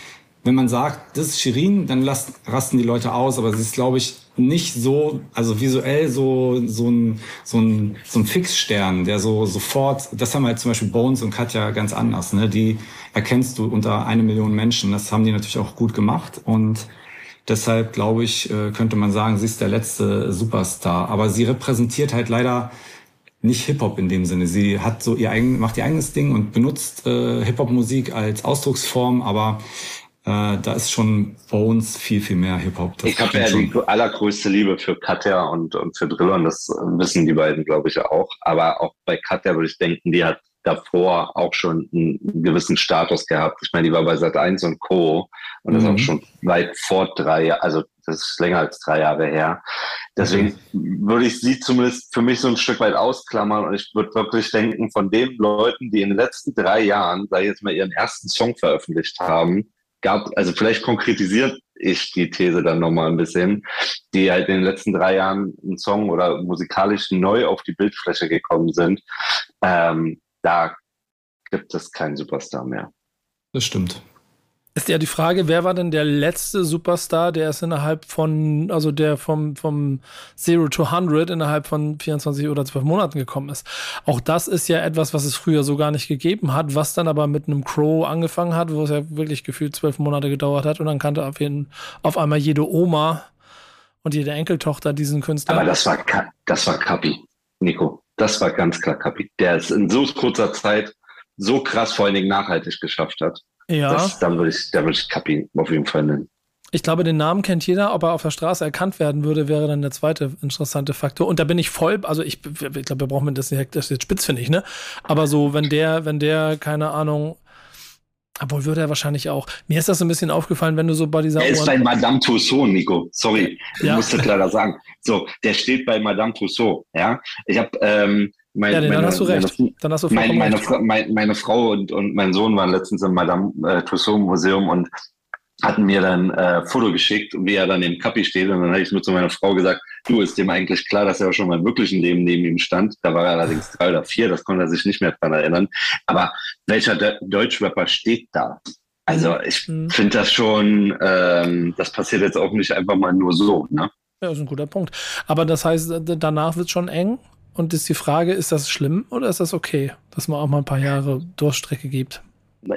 wenn man sagt, das ist Shirin, dann lassen, rasten die Leute aus, aber sie ist, glaube ich, nicht so, also visuell so, so ein, so ein, so ein Fixstern, der so sofort, das haben halt zum Beispiel Bones und Katja ganz anders, ne? Die erkennst du unter eine Million Menschen. Das haben die natürlich auch gut gemacht und deshalb glaube ich, äh, könnte man sagen, sie ist der letzte Superstar. Aber sie repräsentiert halt leider nicht Hip-Hop in dem Sinne. Sie hat so ihr eigen, macht ihr eigenes Ding und benutzt äh, Hip-Hop-Musik als Ausdrucksform, aber äh, da ist schon Bones viel, viel mehr Hip-Hop. Ich habe ja die allergrößte Liebe für Katja und, und für Driller und das wissen die beiden, glaube ich, auch. Aber auch bei Katja würde ich denken, die hat davor auch schon einen gewissen Status gehabt. Ich meine, die war bei Sat 1 und Co. und das mhm. auch schon weit vor drei Jahren, also das ist länger als drei Jahre her. Deswegen mhm. würde ich sie zumindest für mich so ein Stück weit ausklammern und ich würde wirklich denken, von den Leuten, die in den letzten drei Jahren, sei jetzt mal ihren ersten Song veröffentlicht haben, gab, also vielleicht konkretisiert ich die These dann nochmal ein bisschen, die halt in den letzten drei Jahren einen Song oder musikalisch neu auf die Bildfläche gekommen sind, ähm, da gibt es keinen Superstar mehr. Das stimmt. Ist ja die Frage, wer war denn der letzte Superstar, der es innerhalb von, also der vom, vom Zero to 100 innerhalb von 24 oder 12 Monaten gekommen ist. Auch das ist ja etwas, was es früher so gar nicht gegeben hat, was dann aber mit einem Crow angefangen hat, wo es ja wirklich gefühlt zwölf Monate gedauert hat und dann kannte auf, jeden, auf einmal jede Oma und jede Enkeltochter diesen Künstler. Aber das war, das war Kapi, Nico. Das war ganz klar Kapi, der es in so kurzer Zeit so krass vor allen Dingen nachhaltig geschafft hat. Ja. Das, dann würde ich, da würde ich Kapi auf jeden Fall nennen. Ich glaube, den Namen kennt jeder, ob er auf der Straße erkannt werden würde, wäre dann der zweite interessante Faktor. Und da bin ich voll, also ich, ich glaube, wir brauchen das nicht, das ist jetzt spitz, finde ich, ne? Aber so, wenn der, wenn der, keine Ahnung, Obwohl würde er wahrscheinlich auch. Mir ist das so ein bisschen aufgefallen, wenn du so bei dieser. Er ist bei Madame Tussauds, Nico. Sorry, ja. ich musste leider sagen. So, der steht bei Madame Tussauds. Ja, ich habe. Ähm, mein, ja, meine, dann hast du recht. Meine, dann hast du meine, meine, meine, Frau und, und mein Sohn waren letztens im Madame äh, Tussauds Museum und hatten mir dann äh, Foto geschickt, wie er dann im Kappi steht. Und dann habe ich nur zu meiner Frau gesagt, du, ist dem eigentlich klar, dass er auch schon mal im wirklichen Leben neben ihm stand. Da war er allerdings drei oder vier, das konnte er sich nicht mehr dran erinnern. Aber welcher De Deutschrapper steht da? Also ich mhm. finde das schon, ähm, das passiert jetzt auch nicht einfach mal nur so. Ne? Ja, das ist ein guter Punkt. Aber das heißt, danach wird es schon eng. Und ist die Frage, ist das schlimm oder ist das okay, dass man auch mal ein paar Jahre Durchstrecke gibt?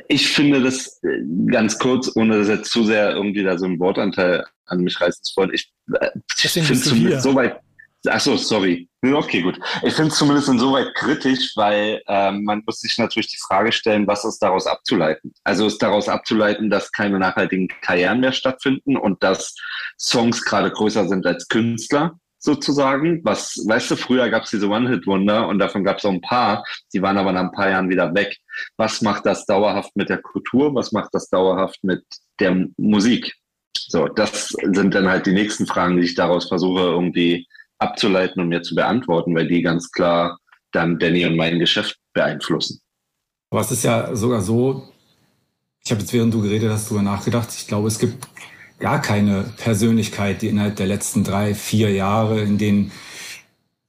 Ich finde das äh, ganz kurz, ohne dass jetzt zu sehr irgendwie da so ein Wortanteil an mich reißen zu wollen. Ich, äh, ich finde zumindest so weit. Ach so, sorry. Okay, gut. Ich finde es zumindest insoweit kritisch, weil ähm, man muss sich natürlich die Frage stellen, was ist daraus abzuleiten? Also ist daraus abzuleiten, dass keine nachhaltigen Karrieren mehr stattfinden und dass Songs gerade größer sind als Künstler sozusagen. Was, weißt du, früher gab es diese One-Hit-Wunder und davon gab es auch ein paar, die waren aber nach ein paar Jahren wieder weg. Was macht das dauerhaft mit der Kultur? Was macht das dauerhaft mit der Musik? So, das sind dann halt die nächsten Fragen, die ich daraus versuche irgendwie abzuleiten und mir zu beantworten, weil die ganz klar dann Danny und mein Geschäft beeinflussen. Aber es ist ja sogar so, ich habe jetzt während du geredet hast, darüber nachgedacht, ich glaube, es gibt gar keine Persönlichkeit, die innerhalb der letzten drei, vier Jahre, in denen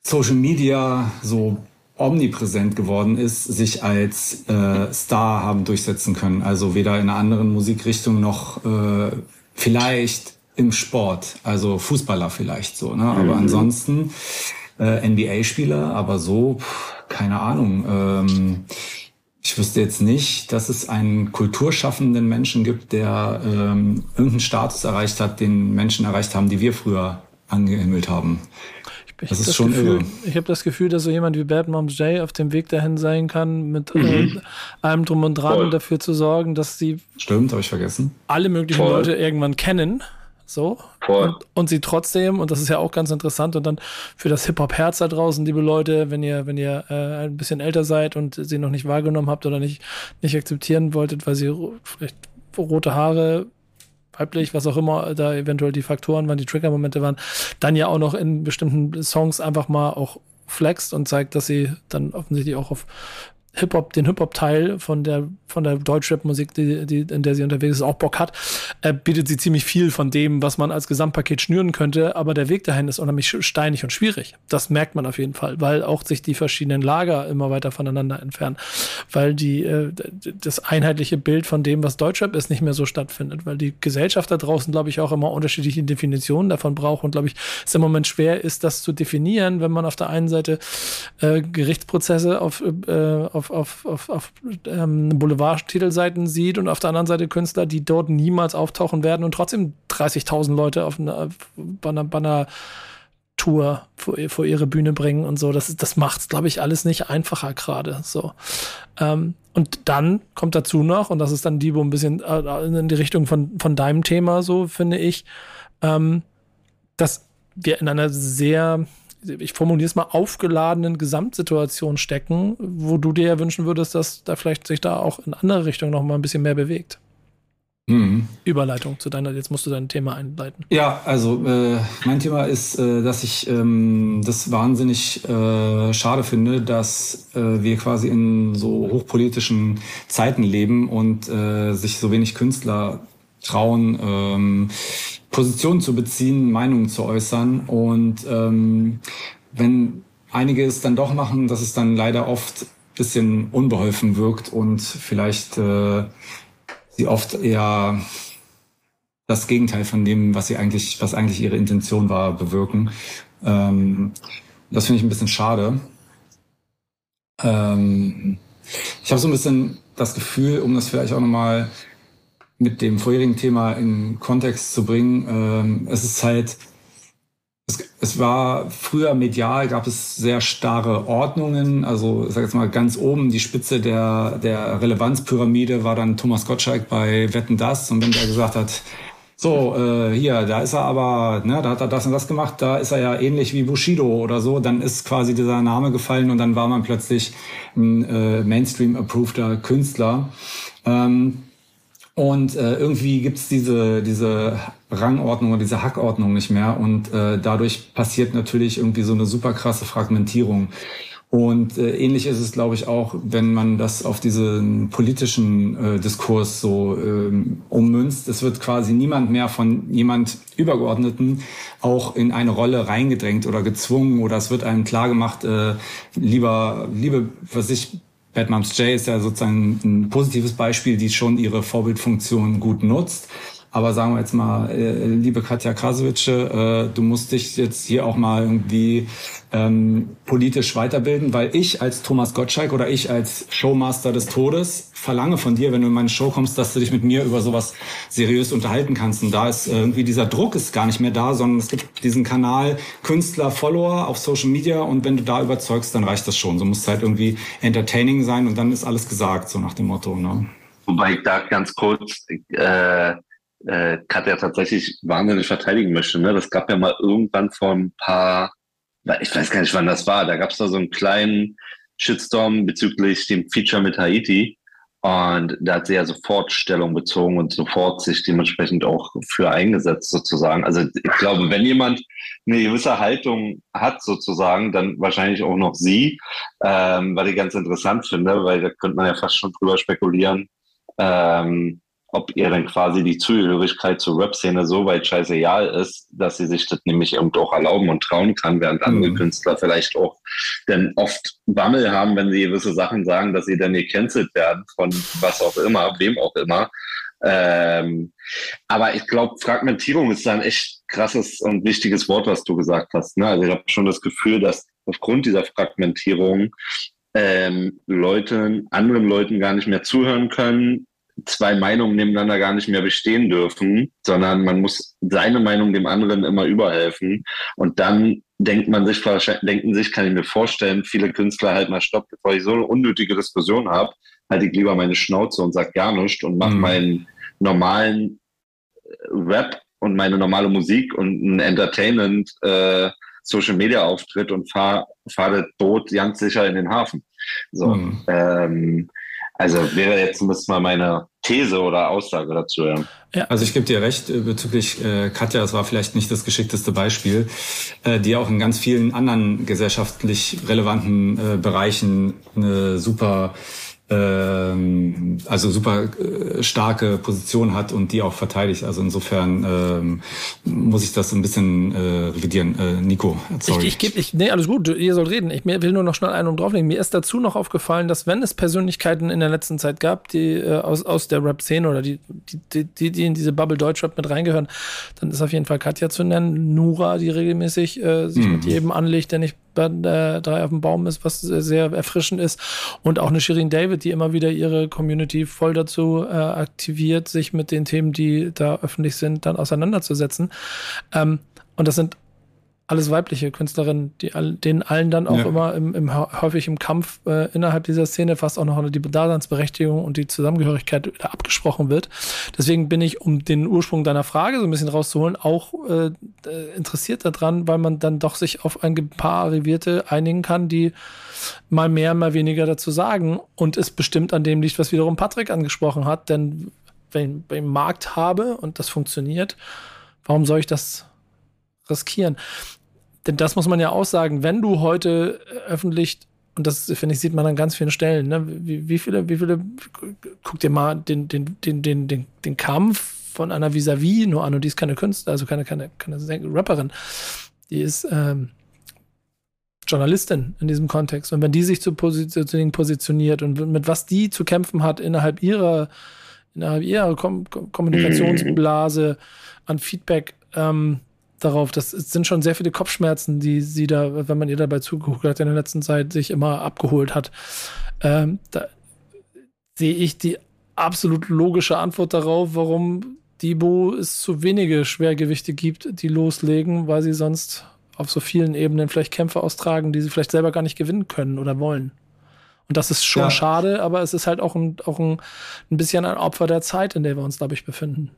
Social Media so omnipräsent geworden ist, sich als äh, Star haben durchsetzen können. Also weder in einer anderen Musikrichtung noch äh, vielleicht im Sport, also Fußballer vielleicht so. Ne? Aber mhm. ansonsten äh, NBA-Spieler, aber so, pff, keine Ahnung. Ähm, ich wüsste jetzt nicht, dass es einen kulturschaffenden Menschen gibt, der ähm, irgendeinen Status erreicht hat, den Menschen erreicht haben, die wir früher angehimmelt haben. Ich das ist das schon Gefühl, irre. Ich habe das Gefühl, dass so jemand wie Bad Moms J auf dem Weg dahin sein kann, mit mhm. äh, allem drum und dran Voll. dafür zu sorgen, dass sie Stimmt, habe ich vergessen. alle möglichen Voll. Leute irgendwann kennen so. Und, und, sie trotzdem, und das ist ja auch ganz interessant, und dann für das Hip-Hop-Herz da draußen, liebe Leute, wenn ihr, wenn ihr äh, ein bisschen älter seid und sie noch nicht wahrgenommen habt oder nicht, nicht akzeptieren wolltet, weil sie vielleicht rote Haare, weiblich, was auch immer da eventuell die Faktoren waren, die Trigger-Momente waren, dann ja auch noch in bestimmten Songs einfach mal auch flext und zeigt, dass sie dann offensichtlich auch auf Hip-Hop, den Hip-Hop-Teil von der, von der Deutschrap-Musik, die, die, in der sie unterwegs ist, auch Bock hat, äh, bietet sie ziemlich viel von dem, was man als Gesamtpaket schnüren könnte, aber der Weg dahin ist unheimlich steinig und schwierig. Das merkt man auf jeden Fall, weil auch sich die verschiedenen Lager immer weiter voneinander entfernen, weil die, äh, das einheitliche Bild von dem, was Deutschrap ist, nicht mehr so stattfindet, weil die Gesellschaft da draußen, glaube ich, auch immer unterschiedliche Definitionen davon braucht und, glaube ich, es im Moment schwer ist, das zu definieren, wenn man auf der einen Seite äh, Gerichtsprozesse auf, äh, auf auf, auf, auf, auf ähm, Boulevard-Titelseiten sieht und auf der anderen Seite Künstler, die dort niemals auftauchen werden und trotzdem 30.000 Leute auf einer, bei einer, bei einer Tour vor, vor, ihre Bühne bringen und so. Das, das macht es, glaube ich, alles nicht einfacher gerade. So. Ähm, und dann kommt dazu noch, und das ist dann Diebo ein bisschen äh, in die Richtung von, von deinem Thema, so finde ich, ähm, dass wir in einer sehr ich formuliere es mal, aufgeladenen Gesamtsituation stecken, wo du dir ja wünschen würdest, dass da vielleicht sich da auch in andere Richtungen noch mal ein bisschen mehr bewegt. Mhm. Überleitung zu deiner, jetzt musst du dein Thema einleiten. Ja, also äh, mein Thema ist, äh, dass ich ähm, das wahnsinnig äh, schade finde, dass äh, wir quasi in so hochpolitischen Zeiten leben und äh, sich so wenig Künstler trauen, ähm, Positionen zu beziehen, Meinungen zu äußern. Und ähm, wenn einige es dann doch machen, dass es dann leider oft bisschen unbeholfen wirkt und vielleicht äh, sie oft eher das Gegenteil von dem, was sie eigentlich, was eigentlich ihre Intention war, bewirken. Ähm, das finde ich ein bisschen schade. Ähm, ich habe so ein bisschen das Gefühl, um das vielleicht auch nochmal mit dem vorherigen Thema in Kontext zu bringen. Ähm, es ist halt, es, es, war früher medial, gab es sehr starre Ordnungen. Also, ich sag jetzt mal, ganz oben die Spitze der, der Relevanzpyramide war dann Thomas Gottschalk bei Wetten Das. Und wenn der gesagt hat, so, äh, hier, da ist er aber, ne, da hat er das und das gemacht, da ist er ja ähnlich wie Bushido oder so, dann ist quasi dieser Name gefallen und dann war man plötzlich ein äh, Mainstream-approveder Künstler. Ähm, Und äh, irgendwie gibt's diese, diese Rangordnung oder diese Hackordnung nicht mehr. Und äh, dadurch passiert natürlich irgendwie so eine super krasse Fragmentierung. Und äh, ähnlich ist es, glaube ich, auch, wenn man das auf diesen politischen äh, Diskurs so ähm, ummünzt. Es wird quasi niemand mehr von jemand Übergeordneten auch in eine Rolle reingedrängt oder gezwungen oder es wird einem klargemacht, äh, lieber, liebe, was ich, Bad Moms J ist ja sozusagen ein positives Beispiel, die schon ihre Vorbildfunktion gut nutzt. Aber sagen wir jetzt mal, äh, liebe Katja Krasowitsche, äh, du musst dich jetzt hier auch mal irgendwie ähm, politisch weiterbilden, weil ich als Thomas Gottschalk oder ich als Showmaster des Todes verlange von dir, wenn du in meine Show kommst, dass du dich mit mir über sowas seriös unterhalten kannst. Und da ist irgendwie dieser Druck ist gar nicht mehr da, sondern es gibt diesen Kanal Künstler, Follower auf Social Media und wenn du da überzeugst, dann reicht das schon. So muss es halt irgendwie entertaining sein und dann ist alles gesagt, so nach dem Motto. Ne? Wobei ich da ganz kurz äh, äh, Katja tatsächlich wahnsinnig verteidigen möchte. Ne? Das gab ja mal irgendwann vor ein paar, ich weiß gar nicht, wann das war, da gab es da so einen kleinen Shitstorm bezüglich dem Feature mit Haiti. Und da hat sie ja sofort Stellung bezogen und sofort sich dementsprechend auch für eingesetzt sozusagen. Also ich glaube, wenn jemand eine gewisse Haltung hat sozusagen, dann wahrscheinlich auch noch sie, ähm, was ich ganz interessant finde, weil da könnte man ja fast schon drüber spekulieren, ähm, ob ihr dann quasi die Zugehörigkeit zur Rap-Szene so weit scheißegal ist, dass sie sich das nämlich irgendwo auch erlauben und trauen kann, während andere mhm. Künstler vielleicht auch dann oft Bammel haben, wenn sie gewisse Sachen sagen, dass sie dann gecancelt werden von was auch immer, wem auch immer. Ähm, aber ich glaube, Fragmentierung ist da ein echt krasses und wichtiges Wort, was du gesagt hast. Ne? Also ich habe schon das Gefühl, dass aufgrund dieser Fragmentierung ähm, Leute, anderen Leuten gar nicht mehr zuhören können, zwei Meinungen nebeneinander gar nicht mehr bestehen dürfen, sondern man muss seine Meinung dem anderen immer überhelfen. Und dann denkt man sich, denken sich, kann ich mir vorstellen, viele Künstler halt mal stopp, bevor ich so eine unnötige Diskussion habe, halte ich lieber meine Schnauze und sag gar nichts und mache mhm. meinen normalen äh, Rap und meine normale Musik und ein Entertainment äh, Social Media Auftritt und fahre fahr das Boot ganz sicher in den Hafen. So, mhm. ähm, also wäre jetzt zumindest mal meine These oder Aussage dazu. Ja. Ja. Also ich gebe dir recht äh, bezüglich äh, Katja, das war vielleicht nicht das geschickteste Beispiel, äh, die auch in ganz vielen anderen gesellschaftlich relevanten äh, Bereichen eine super ähm, also super äh, starke Position hat und die auch verteidigt. Also insofern ähm, muss ich das ein bisschen äh, revidieren. Äh, Nico, sorry. Ich, ich gebe, ich, nee, alles gut, ihr sollt reden. Ich will nur noch schnell einen und drauflegen. Mir ist dazu noch aufgefallen, dass wenn es Persönlichkeiten in der letzten Zeit gab, die äh, aus, aus der Rap-Szene oder die, die, die, die in diese Bubble Deutschrap mit reingehören, dann ist auf jeden Fall Katja zu nennen, Nura, die regelmäßig äh, sich mhm. mit jedem anlegt, der nicht äh, drei auf dem Baum ist, was sehr erfrischend ist. Und auch eine Shirin David, die immer wieder ihre Community voll dazu äh, aktiviert, sich mit den Themen, die da öffentlich sind, dann auseinanderzusetzen. Ähm, und das sind alles weibliche Künstlerinnen, die denen allen dann auch ja. immer im, im, häufig im Kampf äh, innerhalb dieser Szene fast auch noch die Daseinsberechtigung und die Zusammengehörigkeit wieder abgesprochen wird. Deswegen bin ich, um den Ursprung deiner Frage so ein bisschen rauszuholen, auch äh, interessiert daran, weil man dann doch sich auf ein paar Arrivierte einigen kann, die mal mehr, mal weniger dazu sagen und es bestimmt an dem liegt, was wiederum Patrick angesprochen hat, denn wenn ich einen Markt habe und das funktioniert, warum soll ich das riskieren? Denn das muss man ja auch sagen, wenn du heute öffentlich, und das finde ich, sieht man an ganz vielen Stellen, ne, wie, wie viele, wie viele, guck dir mal den, den, den, den, den, den Kampf von einer Vis-a-vis nur an und die ist keine Künstler, also keine, keine, keine Rapperin. Die ist ähm, Journalistin in diesem Kontext. Und wenn die sich zu positionieren positioniert und mit was die zu kämpfen hat innerhalb ihrer, innerhalb ihrer Kom Kommunikationsblase an Feedback, ähm, darauf. Das sind schon sehr viele Kopfschmerzen, die sie da, wenn man ihr dabei zugeguckt hat, in der letzten Zeit sich immer abgeholt hat. Ähm, da sehe ich die absolut logische Antwort darauf, warum Debo es zu wenige Schwergewichte gibt, die loslegen, weil sie sonst auf so vielen Ebenen vielleicht Kämpfe austragen, die sie vielleicht selber gar nicht gewinnen können oder wollen. Und das ist schon ja. schade, aber es ist halt auch, ein, auch ein, ein bisschen ein Opfer der Zeit, in der wir uns, glaube ich, befinden.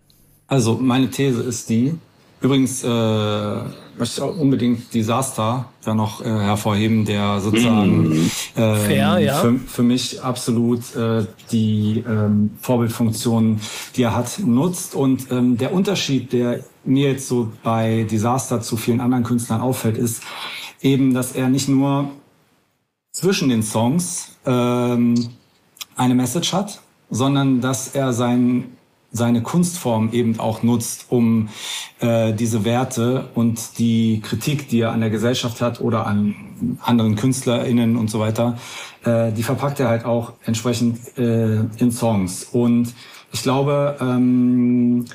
Also meine These ist die, Übrigens äh, möchte ich auch unbedingt Disaster da noch äh, hervorheben, der sozusagen mhm. äh, Fair, ja. für, für mich absolut äh, die ähm, Vorbildfunktion, die er hat, nutzt. Und ähm, der Unterschied, der mir jetzt so bei Disaster zu vielen anderen Künstlern auffällt, ist eben, dass er nicht nur zwischen den Songs ähm, eine Message hat, sondern dass er sein seine Kunstform eben auch nutzt, um äh, diese Werte und die Kritik, die er an der Gesellschaft hat oder an anderen KünstlerInnen und so weiter, äh, die verpackt er halt auch entsprechend äh, in Songs. Und ich glaube, ähm,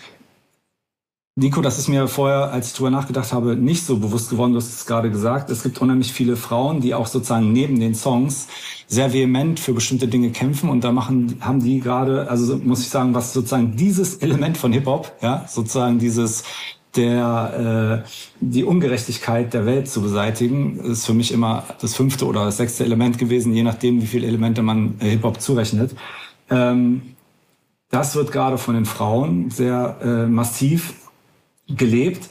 Nico, das ist mir vorher, als ich drüber nachgedacht habe, nicht so bewusst geworden. Du hast es gerade gesagt. Es gibt unheimlich viele Frauen, die auch sozusagen neben den Songs sehr vehement für bestimmte Dinge kämpfen. Und da machen, haben die gerade, also muss ich sagen, was sozusagen dieses Element von Hip-Hop, ja, sozusagen dieses, der, äh, die Ungerechtigkeit der Welt zu beseitigen, ist für mich immer das fünfte oder das sechste Element gewesen, je nachdem, wie viele Elemente man äh, Hip-Hop zurechnet. Ähm, das wird gerade von den Frauen sehr äh, massiv gelebt.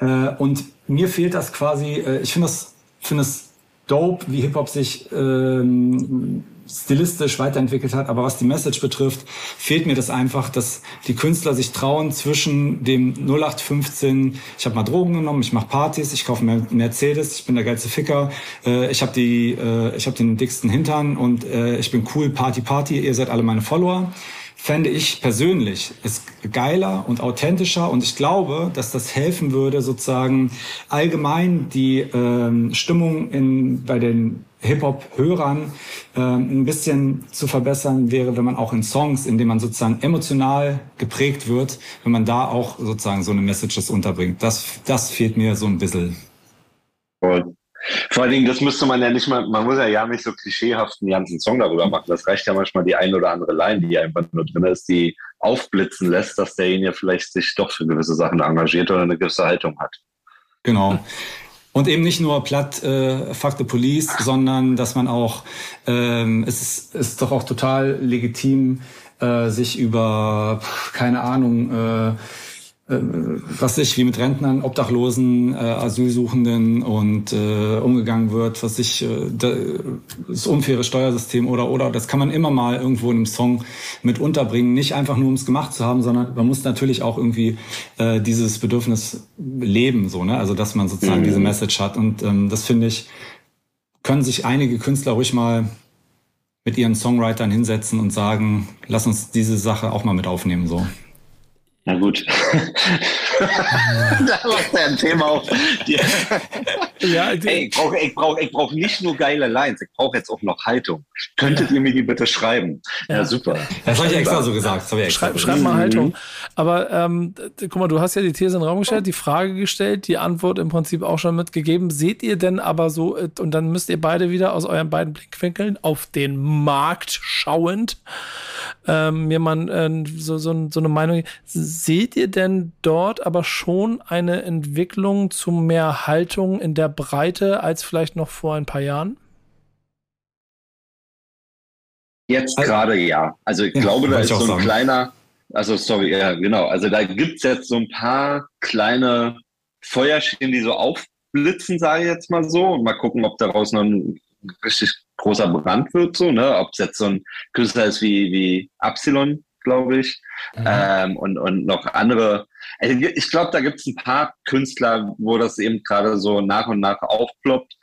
Äh, und mir fehlt das quasi, äh, ich finde das, finde es dope, wie Hip-Hop sich ähm, stilistisch weiterentwickelt hat, aber was die Message betrifft, fehlt mir das einfach, dass die Künstler sich trauen zwischen dem 0815, ich habe mal Drogen genommen, ich mache Partys, ich kaufe mir Mercedes, ich bin der geilste Ficker, äh, ich habe die, äh, ich habe den dicksten Hintern und äh, ich bin cool, Party, Party, ihr seid alle meine Follower fände ich persönlich ist geiler und authentischer und ich glaube, dass das helfen würde, sozusagen allgemein die ähm, Stimmung in, bei den Hip-Hop-Hörern ähm, ein bisschen zu verbessern wäre, wenn man auch in Songs, in denen man sozusagen emotional geprägt wird, wenn man da auch sozusagen so eine Messages unterbringt. Das, das fehlt mir so ein bisschen. Voll. Vor allen Dingen, das müsste man ja nicht mal, man muss ja ja nicht so klischeehaft einen ganzen Song darüber machen. Das reicht ja manchmal die ein oder andere Line, die einfach nur drin ist, die aufblitzen lässt, dass derjenige vielleicht sich doch für gewisse Sachen engagiert oder eine gewisse Haltung hat. Genau. Und eben nicht nur platt äh, Fuck the Police, sondern dass man auch, ähm, es ist, ist doch auch total legitim, äh, sich über, keine Ahnung, äh, was sich wie mit Rentnern, Obdachlosen, äh, Asylsuchenden und äh, umgegangen wird, was sich äh, das unfaire Steuersystem oder oder das kann man immer mal irgendwo in einem Song mit unterbringen, nicht einfach nur um es gemacht zu haben, sondern man muss natürlich auch irgendwie äh, dieses Bedürfnis leben, so ne, also dass man sozusagen mhm. diese Message hat und ähm, das finde ich können sich einige Künstler ruhig mal mit ihren Songwritern hinsetzen und sagen, lass uns diese Sache auch mal mit aufnehmen so. Na gut. [LAUGHS] [LAUGHS] da macht er ein Thema auf. [LAUGHS] ja, Ey, ich brauche ich brauch, ich brauch nicht nur geile Lines, ich brauche jetzt auch noch Haltung. Könntet ja. ihr mir die bitte schreiben? Ja, ja super. Das habe ich extra so gesagt. Extra schreib, schreib mal Haltung. Aber ähm, guck mal, du hast ja die These in den Raum gestellt, die Frage gestellt, die Antwort im Prinzip auch schon mitgegeben. Seht ihr denn aber so, äh, und dann müsst ihr beide wieder aus euren beiden Blickwinkeln auf den Markt schauend, ähm, mir mal äh, so, so, so eine Meinung Seht ihr denn dort aber schon eine Entwicklung zu mehr Haltung in der Breite als vielleicht noch vor ein paar Jahren? Jetzt also, gerade ja. Also ich ja, glaube, da ist so ein sagen. kleiner, also sorry, ja, genau. Also da gibt es jetzt so ein paar kleine Feuerchen, die so aufblitzen, sage ich jetzt mal so. Und mal gucken, ob daraus noch ein richtig großer Brand wird, so, ne? Ob es jetzt so ein Künstler ist wie, wie Epsilon, glaube ich. Mhm. Ähm, und, und noch andere. Also ich glaube, da gibt es ein paar Künstler, wo das eben gerade so nach und nach aufploppt,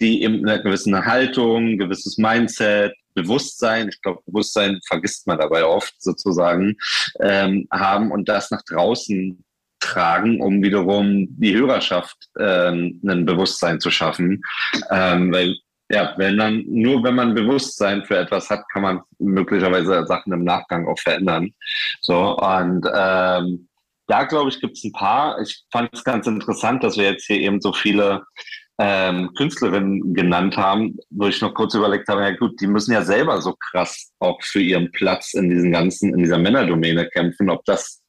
die eben eine gewisse Haltung, ein gewisses Mindset, Bewusstsein, ich glaube, Bewusstsein vergisst man dabei oft sozusagen, ähm, haben und das nach draußen tragen, um wiederum die Hörerschaft ähm, ein Bewusstsein zu schaffen. Ähm, weil ja, wenn dann, nur wenn man Bewusstsein für etwas hat, kann man möglicherweise Sachen im Nachgang auch verändern. So, und ähm, da glaube ich, gibt es ein paar. Ich fand es ganz interessant, dass wir jetzt hier eben so viele ähm, Künstlerinnen genannt haben, wo ich noch kurz überlegt habe, ja gut, die müssen ja selber so krass auch für ihren Platz in diesen ganzen, in dieser Männerdomäne kämpfen. Ob das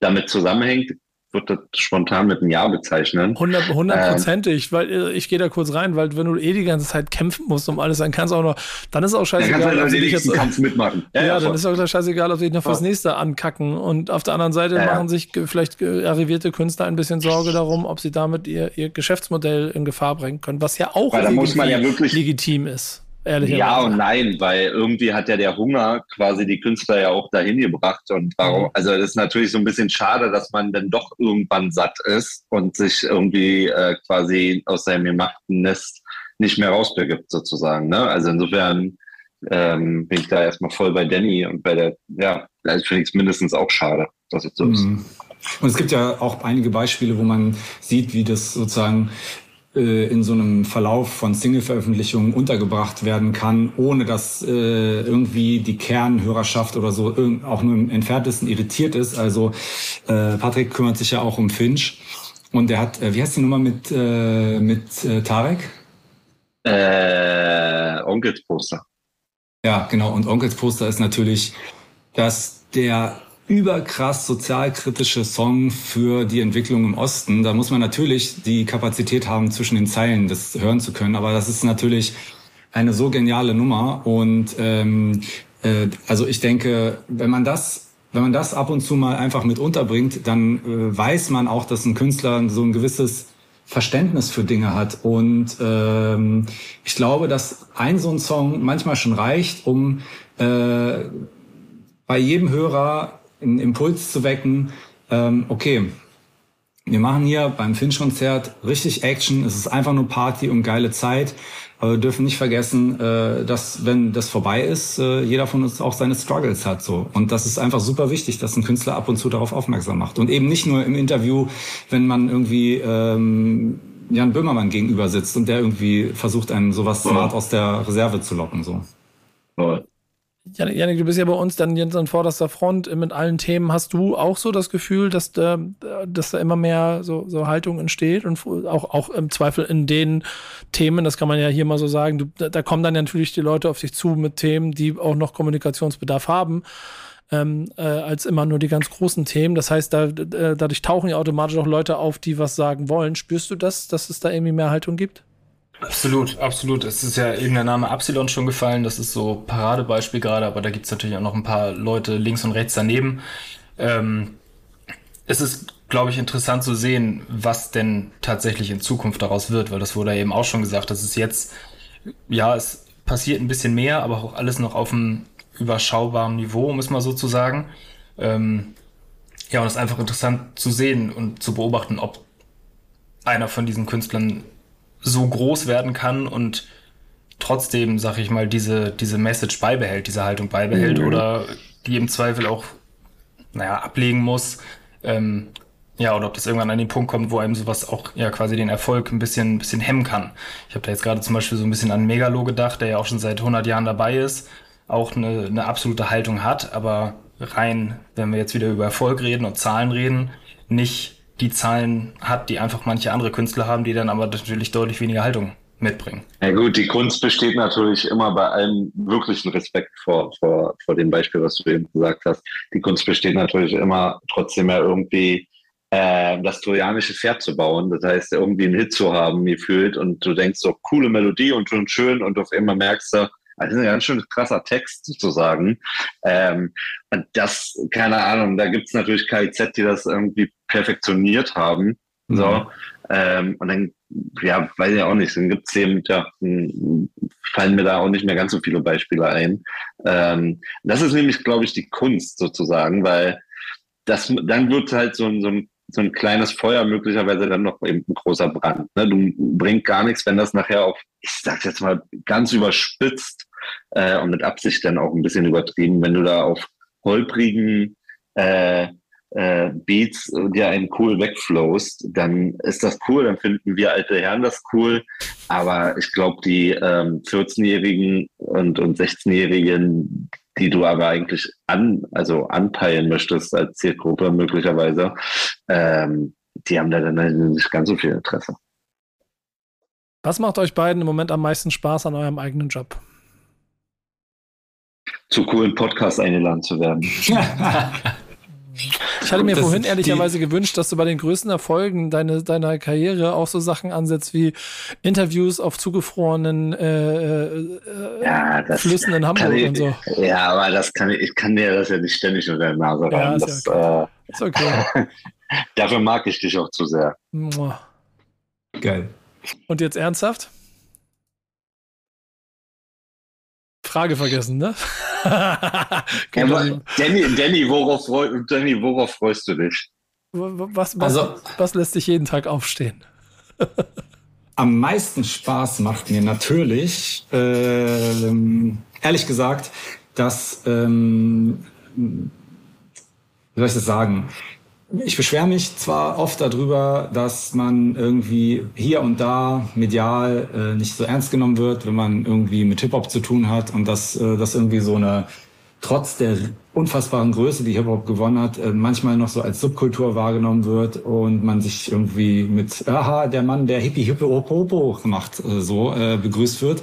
damit zusammenhängt, würde das spontan mit einem Ja bezeichnen. Hundertprozentig, ähm, weil äh, ich gehe da kurz rein, weil wenn du eh die ganze Zeit kämpfen musst um alles, dann kannst du auch noch, dann ist auch scheißegal. Dann kannst du halt jetzt, Kampf mitmachen. Ja, ja, ja dann ist auch scheißegal, ob sie dich noch fürs nächste ankacken. Und auf der anderen Seite ja, machen sich vielleicht arrivierte Künstler ein bisschen Sorge darum, ob sie damit ihr, ihr Geschäftsmodell in Gefahr bringen können, was ja auch legitim ist. Ehrlich ja und nein, weil irgendwie hat ja der Hunger quasi die Künstler ja auch dahin gebracht. Und warum, mhm. also das ist natürlich so ein bisschen schade, dass man dann doch irgendwann satt ist und sich irgendwie äh, quasi aus seinem gemachten Nest nicht mehr rausbegibt, sozusagen. Ne? Also insofern ähm, bin ich da erstmal voll bei Danny und bei der, ja, das finde ich es mindestens auch schade, dass es so mhm. ist. Und es gibt ja auch einige Beispiele, wo man sieht, wie das sozusagen in so einem Verlauf von Single-Veröffentlichungen untergebracht werden kann, ohne dass äh, irgendwie die Kernhörerschaft oder so auch nur im entferntesten irritiert ist. Also äh, Patrick kümmert sich ja auch um Finch und der hat, äh, wie heißt die Nummer mit, äh, mit äh, Tarek? Äh, Onkels Poster. Ja, genau. Und Onkels Poster ist natürlich, dass der überkrass sozialkritische Song für die Entwicklung im Osten. Da muss man natürlich die Kapazität haben, zwischen den Zeilen das hören zu können. Aber das ist natürlich eine so geniale Nummer. Und ähm, äh, also ich denke, wenn man das wenn man das ab und zu mal einfach mit unterbringt, dann äh, weiß man auch, dass ein Künstler so ein gewisses Verständnis für Dinge hat. Und ähm, ich glaube, dass ein so ein Song manchmal schon reicht, um äh, bei jedem Hörer einen Impuls zu wecken, ähm, okay, wir machen hier beim Finch-Konzert richtig Action, es ist einfach nur Party und geile Zeit, aber wir dürfen nicht vergessen, äh, dass wenn das vorbei ist, äh, jeder von uns auch seine Struggles hat so. Und das ist einfach super wichtig, dass ein Künstler ab und zu darauf aufmerksam macht. Und eben nicht nur im Interview, wenn man irgendwie ähm, Jan Böhmermann gegenüber sitzt und der irgendwie versucht, einen sowas smart aus der Reserve zu locken so. Janik, du bist ja bei uns dann jetzt an vorderster Front mit allen Themen. Hast du auch so das Gefühl, dass da, dass da immer mehr so, so Haltung entsteht und auch, auch im Zweifel in den Themen, das kann man ja hier mal so sagen, du, da kommen dann natürlich die Leute auf dich zu mit Themen, die auch noch Kommunikationsbedarf haben. Ähm, äh, als immer nur die ganz großen Themen. Das heißt, da, äh, dadurch tauchen ja automatisch auch Leute auf, die was sagen wollen. Spürst du das, dass es da irgendwie mehr Haltung gibt? Absolut, absolut. Es ist ja eben der Name Absilon schon gefallen. Das ist so Paradebeispiel gerade, aber da gibt's natürlich auch noch ein paar Leute links und rechts daneben. Ähm, es ist, glaube ich, interessant zu sehen, was denn tatsächlich in Zukunft daraus wird, weil das wurde ja eben auch schon gesagt, dass es jetzt, ja, es passiert ein bisschen mehr, aber auch alles noch auf einem überschaubaren Niveau, um es mal so zu sagen. Ähm, ja, und es ist einfach interessant zu sehen und zu beobachten, ob einer von diesen Künstlern so groß werden kann und trotzdem, sag ich mal, diese, diese Message beibehält, diese Haltung beibehält mhm. oder die im Zweifel auch, naja, ablegen muss. Ähm, ja, oder ob das irgendwann an den Punkt kommt, wo einem sowas auch ja quasi den Erfolg ein bisschen, ein bisschen hemmen kann. Ich habe da jetzt gerade zum Beispiel so ein bisschen an Megalo gedacht, der ja auch schon seit 100 Jahren dabei ist, auch eine, eine absolute Haltung hat, aber rein, wenn wir jetzt wieder über Erfolg reden und Zahlen reden, nicht die Zahlen hat, die einfach manche andere Künstler haben, die dann aber natürlich deutlich weniger Haltung mitbringen. Ja gut, die Kunst besteht natürlich immer bei allem wirklichen Respekt vor, vor, vor dem Beispiel, was du eben gesagt hast. Die Kunst besteht natürlich immer trotzdem ja irgendwie äh, das trojanische Pferd zu bauen. Das heißt, irgendwie einen Hit zu haben, gefühlt, und du denkst so, coole Melodie und schon schön und auf einmal merkst du, das ist ein ganz schön krasser Text sozusagen. Ähm, und das, keine Ahnung, da gibt's natürlich KIZ, die das irgendwie perfektioniert haben. Mhm. So. Ähm, und dann, ja, weiß ich auch nicht, dann gibt's eben, ja, fallen mir da auch nicht mehr ganz so viele Beispiele ein. Ähm, das ist nämlich, glaube ich, die Kunst sozusagen, weil das, dann wird halt so ein, so ein so ein kleines Feuer möglicherweise dann noch eben ein großer Brand. Ne? Du bringt gar nichts, wenn das nachher auf, ich sag's jetzt mal ganz überspitzt äh, und mit Absicht dann auch ein bisschen übertrieben, wenn du da auf holprigen äh, äh, Beats dir einen cool wegflowst, dann ist das cool, dann finden wir alte Herren das cool. Aber ich glaube, die ähm, 14-Jährigen und, und 16-Jährigen, die du aber eigentlich an, also anpeilen möchtest als Zielgruppe möglicherweise, ähm, die haben da dann nicht ganz so viel Interesse. Was macht euch beiden im Moment am meisten Spaß an eurem eigenen Job? Zu coolen Podcasts eingeladen zu werden. [LAUGHS] Ich hatte mir das vorhin ehrlicherweise gewünscht, dass du bei den größten Erfolgen deine, deiner Karriere auch so Sachen ansetzt wie Interviews auf zugefrorenen äh, äh, ja, Flüssen in Hamburg ich, und so. Ja, aber das kann ich, ich kann dir das ja nicht ständig unter der Nase rein. Ja, ist, das, okay. Äh, ist okay. [LAUGHS] dafür mag ich dich auch zu sehr. Geil. Und jetzt ernsthaft? Frage vergessen, ne? [LAUGHS] ja, Danny, Danny, worauf, Danny, worauf freust du dich? Was, was, also, was lässt dich jeden Tag aufstehen? [LAUGHS] am meisten Spaß macht mir natürlich, äh, ehrlich gesagt, dass, ähm, wie soll ich das sagen? Ich beschwere mich zwar oft darüber, dass man irgendwie hier und da medial äh, nicht so ernst genommen wird, wenn man irgendwie mit Hip-Hop zu tun hat und dass äh, das irgendwie so eine, trotz der unfassbaren Größe, die Hip-Hop gewonnen hat, äh, manchmal noch so als Subkultur wahrgenommen wird und man sich irgendwie mit, aha, der Mann, der Hippie Hippe Hopo gemacht, äh, so äh, begrüßt wird.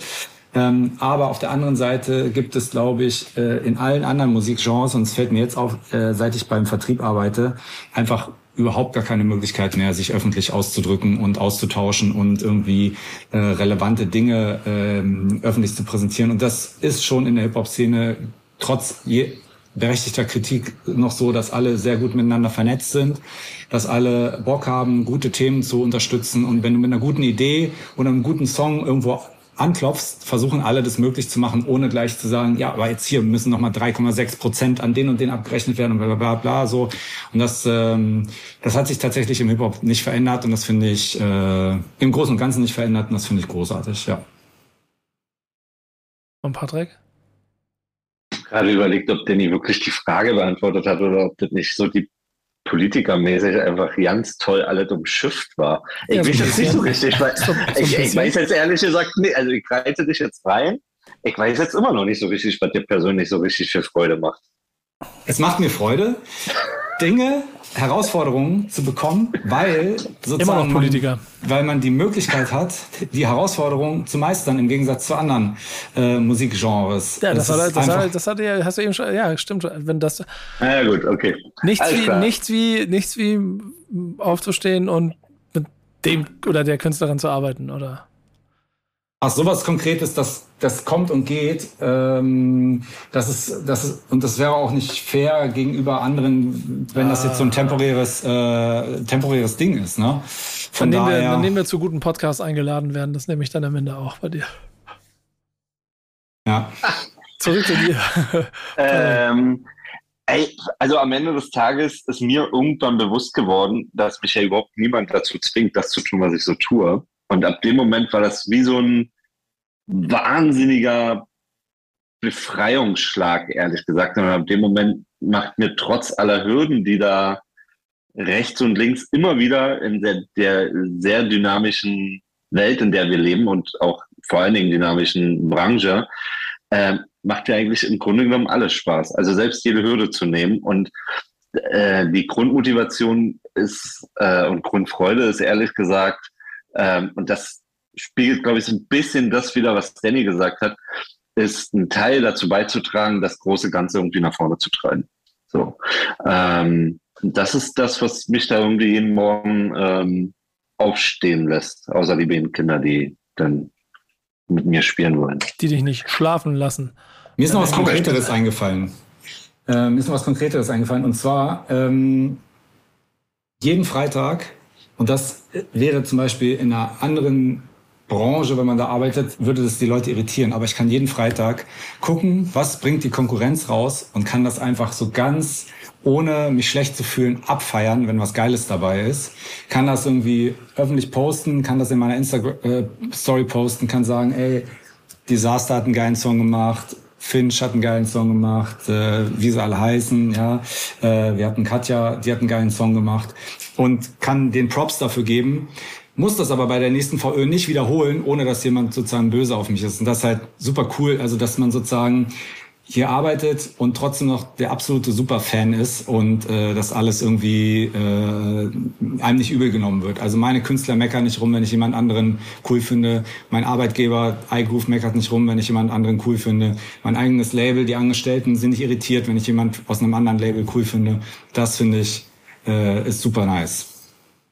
Ähm, aber auf der anderen Seite gibt es, glaube ich, äh, in allen anderen Musikgenres, und es fällt mir jetzt auf, äh, seit ich beim Vertrieb arbeite, einfach überhaupt gar keine Möglichkeit mehr, sich öffentlich auszudrücken und auszutauschen und irgendwie äh, relevante Dinge ähm, öffentlich zu präsentieren. Und das ist schon in der Hip-Hop-Szene trotz je berechtigter Kritik noch so, dass alle sehr gut miteinander vernetzt sind, dass alle Bock haben, gute Themen zu unterstützen. Und wenn du mit einer guten Idee oder einem guten Song irgendwo anklopfst, versuchen alle das möglich zu machen, ohne gleich zu sagen, ja, aber jetzt hier müssen nochmal 3,6 Prozent an den und den abgerechnet werden und bla bla bla so. Und das, ähm, das hat sich tatsächlich im Hip-Hop nicht verändert und das finde ich äh, im Großen und Ganzen nicht verändert und das finde ich großartig, ja. Und Patrick? Gerade überlegt, ob Danny wirklich die Frage beantwortet hat oder ob das nicht so die politikermäßig einfach ganz toll alles umschifft war. Ich ja, weiß jetzt nicht so richtig, weil so, so ich, ich, weiß jetzt ehrlich gesagt nicht, also ich reite dich jetzt rein. Ich weiß jetzt immer noch nicht so richtig, was dir persönlich so richtig für Freude macht. Es macht mir Freude, Dinge, Herausforderungen zu bekommen, weil sozusagen Immer noch Politiker. Man, weil man die Möglichkeit hat, die Herausforderungen zu meistern im Gegensatz zu anderen äh, Musikgenres. Ja, das, das, hat, das, hat, das hat ja, hast du eben schon, ja, stimmt. Wenn das. Ja, gut, okay. Nichts wie, nichts wie, nichts wie aufzustehen und mit dem oder der Künstlerin zu arbeiten, oder? Ach, sowas Konkretes, das, das kommt und geht, ähm, das ist, das ist, und das wäre auch nicht fair gegenüber anderen, wenn das jetzt so ein temporäres, äh, temporäres Ding ist, ne? Von dann, nehmen wir, dann nehmen wir zu guten Podcasts eingeladen werden, das nehme ich dann am Ende auch bei dir. Ja. Zurück zu dir. [LAUGHS] ähm, ey, also am Ende des Tages ist mir irgendwann bewusst geworden, dass mich ja überhaupt niemand dazu zwingt, das zu tun, was ich so tue. Und ab dem Moment war das wie so ein wahnsinniger Befreiungsschlag, ehrlich gesagt. Und ab dem Moment macht mir trotz aller Hürden, die da rechts und links immer wieder in der, der sehr dynamischen Welt, in der wir leben und auch vor allen Dingen dynamischen Branche, äh, macht ja eigentlich im Grunde genommen alles Spaß. Also selbst jede Hürde zu nehmen und äh, die Grundmotivation ist äh, und Grundfreude ist ehrlich gesagt, ähm, und das spiegelt, glaube ich, so ein bisschen das wieder, was Danny gesagt hat, ist ein Teil dazu beizutragen, das große Ganze irgendwie nach vorne zu treiben. So. Ähm, das ist das, was mich da irgendwie jeden Morgen ähm, aufstehen lässt, außer die beiden Kinder, die dann mit mir spielen wollen. Die dich nicht schlafen lassen. Mir ist noch was Konkreteres eingefallen. Ähm, mir ist noch was Konkreteres eingefallen. Und zwar ähm, jeden Freitag und das wäre zum Beispiel in einer anderen Branche, wenn man da arbeitet, würde das die Leute irritieren. Aber ich kann jeden Freitag gucken, was bringt die Konkurrenz raus und kann das einfach so ganz ohne mich schlecht zu fühlen, abfeiern, wenn was Geiles dabei ist. Kann das irgendwie öffentlich posten, kann das in meiner Insta-Story äh, posten, kann sagen, ey, Disaster hat einen geilen Song gemacht, Finch hat einen geilen Song gemacht, äh, wie sie alle heißen, ja. Äh, wir hatten Katja, die hat einen geilen Song gemacht und kann den Props dafür geben, muss das aber bei der nächsten VÖ nicht wiederholen, ohne dass jemand sozusagen böse auf mich ist. Und das ist halt super cool, also dass man sozusagen hier arbeitet und trotzdem noch der absolute Superfan ist und äh, das alles irgendwie äh, einem nicht übel genommen wird. Also meine Künstler meckern nicht rum, wenn ich jemand anderen cool finde. Mein Arbeitgeber iGroove meckert nicht rum, wenn ich jemand anderen cool finde. Mein eigenes Label, die Angestellten sind nicht irritiert, wenn ich jemand aus einem anderen Label cool finde. Das finde ich äh, ist super nice.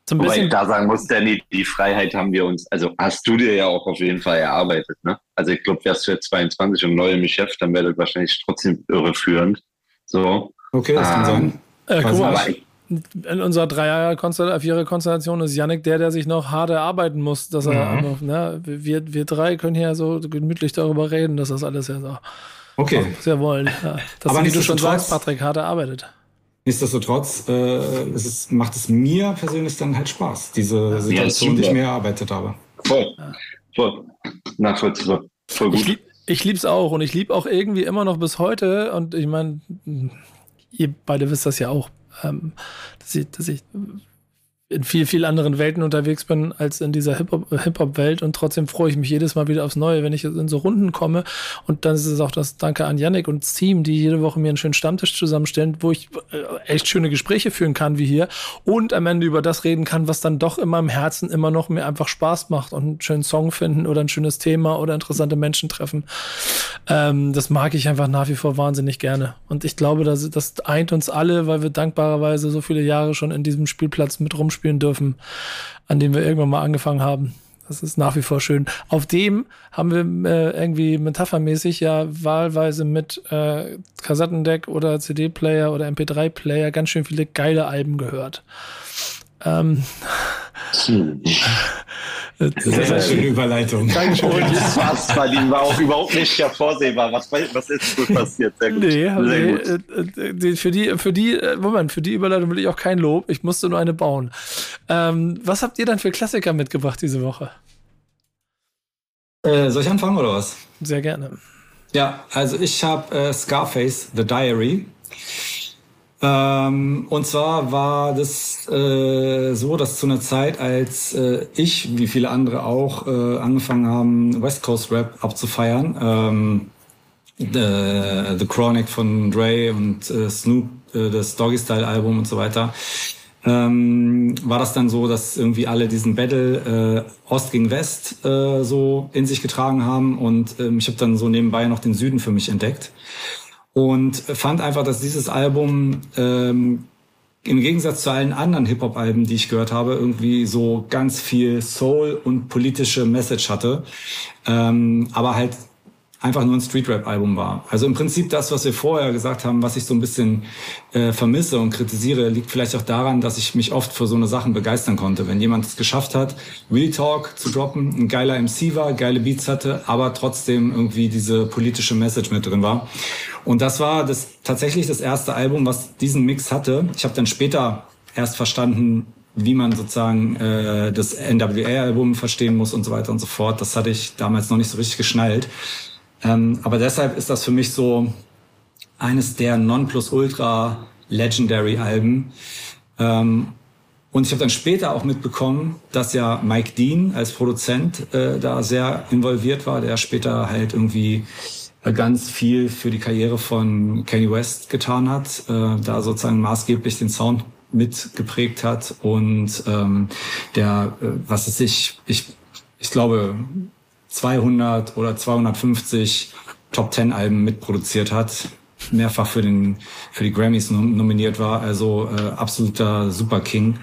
So Wobei ich da sagen muss, Danny, die Freiheit haben wir uns, also hast du dir ja auch auf jeden Fall erarbeitet. Ne? Also ich glaube, wärst du jetzt 22 und neu im Geschäft, dann wäre das wahrscheinlich trotzdem irreführend. So. Okay, das ähm, kann sein. Äh, guck mal, in unserer Dreier-, Vierer-Konstellation ist Yannick der, der sich noch hart erarbeiten muss, dass er, mhm. ne, wir, wir drei können hier so gemütlich darüber reden, dass das alles ja so okay. sehr wollen. Ja, dass Aber wie du schon sagst, Patrick hart erarbeitet. Nichtsdestotrotz äh, es ist, macht es mir persönlich dann halt Spaß, diese Situation, die ich mir erarbeitet habe. Voll, ja. voll, nachvollziehbar, voll gut. Ich, ich liebe es auch und ich liebe auch irgendwie immer noch bis heute und ich meine, ihr beide wisst das ja auch, ähm, dass, ich, dass ich in viel, viel anderen Welten unterwegs bin als in dieser Hip-Hop-Welt. Und trotzdem freue ich mich jedes Mal wieder aufs Neue, wenn ich in so Runden komme. Und dann ist es auch das Danke an Yannick und das Team, die jede Woche mir einen schönen Stammtisch zusammenstellen, wo ich äh, echt schöne Gespräche führen kann wie hier und am Ende über das reden kann, was dann doch in meinem Herzen immer noch mir einfach Spaß macht und einen schönen Song finden oder ein schönes Thema oder interessante Menschen treffen. Ähm, das mag ich einfach nach wie vor wahnsinnig gerne. Und ich glaube, das, das eint uns alle, weil wir dankbarerweise so viele Jahre schon in diesem Spielplatz mit rumspielen spielen dürfen, an dem wir irgendwann mal angefangen haben. Das ist nach wie vor schön. Auf dem haben wir äh, irgendwie metaphermäßig ja wahlweise mit äh, Kassettendeck oder CD-Player oder MP3-Player ganz schön viele geile Alben gehört. Ähm, hm. [LAUGHS] Das ist eine schöne Überleitung. Dankeschön. Und die Spaßverdienen war auch überhaupt nicht vorsehbar. Was, was ist so passiert? Sehr gut. Nee, Sehr nee gut. Äh, äh, für die, für die, äh, Moment, für die Überleitung will ich auch kein Lob. Ich musste nur eine bauen. Ähm, was habt ihr dann für Klassiker mitgebracht diese Woche? Äh, soll ich anfangen oder was? Sehr gerne. Ja, also ich habe äh, Scarface, The Diary. Ähm, und zwar war das äh, so, dass zu einer Zeit, als äh, ich, wie viele andere auch, äh, angefangen haben, West Coast Rap abzufeiern, ähm, The, The Chronic von Dre und äh, Snoop, äh, das Doggy Style Album und so weiter, ähm, war das dann so, dass irgendwie alle diesen Battle äh, Ost gegen West äh, so in sich getragen haben und ähm, ich habe dann so nebenbei noch den Süden für mich entdeckt und fand einfach, dass dieses Album ähm, im Gegensatz zu allen anderen Hip-Hop-Alben, die ich gehört habe, irgendwie so ganz viel Soul und politische Message hatte, ähm, aber halt einfach nur ein Street-Rap-Album war. Also im Prinzip das, was wir vorher gesagt haben, was ich so ein bisschen äh, vermisse und kritisiere, liegt vielleicht auch daran, dass ich mich oft für so eine Sachen begeistern konnte. Wenn jemand es geschafft hat, Real Talk zu droppen, ein geiler MC war, geile Beats hatte, aber trotzdem irgendwie diese politische Message mit drin war. Und das war das tatsächlich das erste Album, was diesen Mix hatte. Ich habe dann später erst verstanden, wie man sozusagen äh, das NWA-Album verstehen muss und so weiter und so fort. Das hatte ich damals noch nicht so richtig geschnallt. Ähm, aber deshalb ist das für mich so eines der Nonplusultra Legendary Alben. Ähm, und ich habe dann später auch mitbekommen, dass ja Mike Dean als Produzent äh, da sehr involviert war, der später halt irgendwie äh, ganz viel für die Karriere von Kanye West getan hat, äh, da sozusagen maßgeblich den Sound mitgeprägt hat und ähm, der, äh, was es sich, ich, ich glaube, 200 oder 250 Top 10 Alben mitproduziert hat, mehrfach für den für die Grammys nominiert war, also äh, absoluter Super King.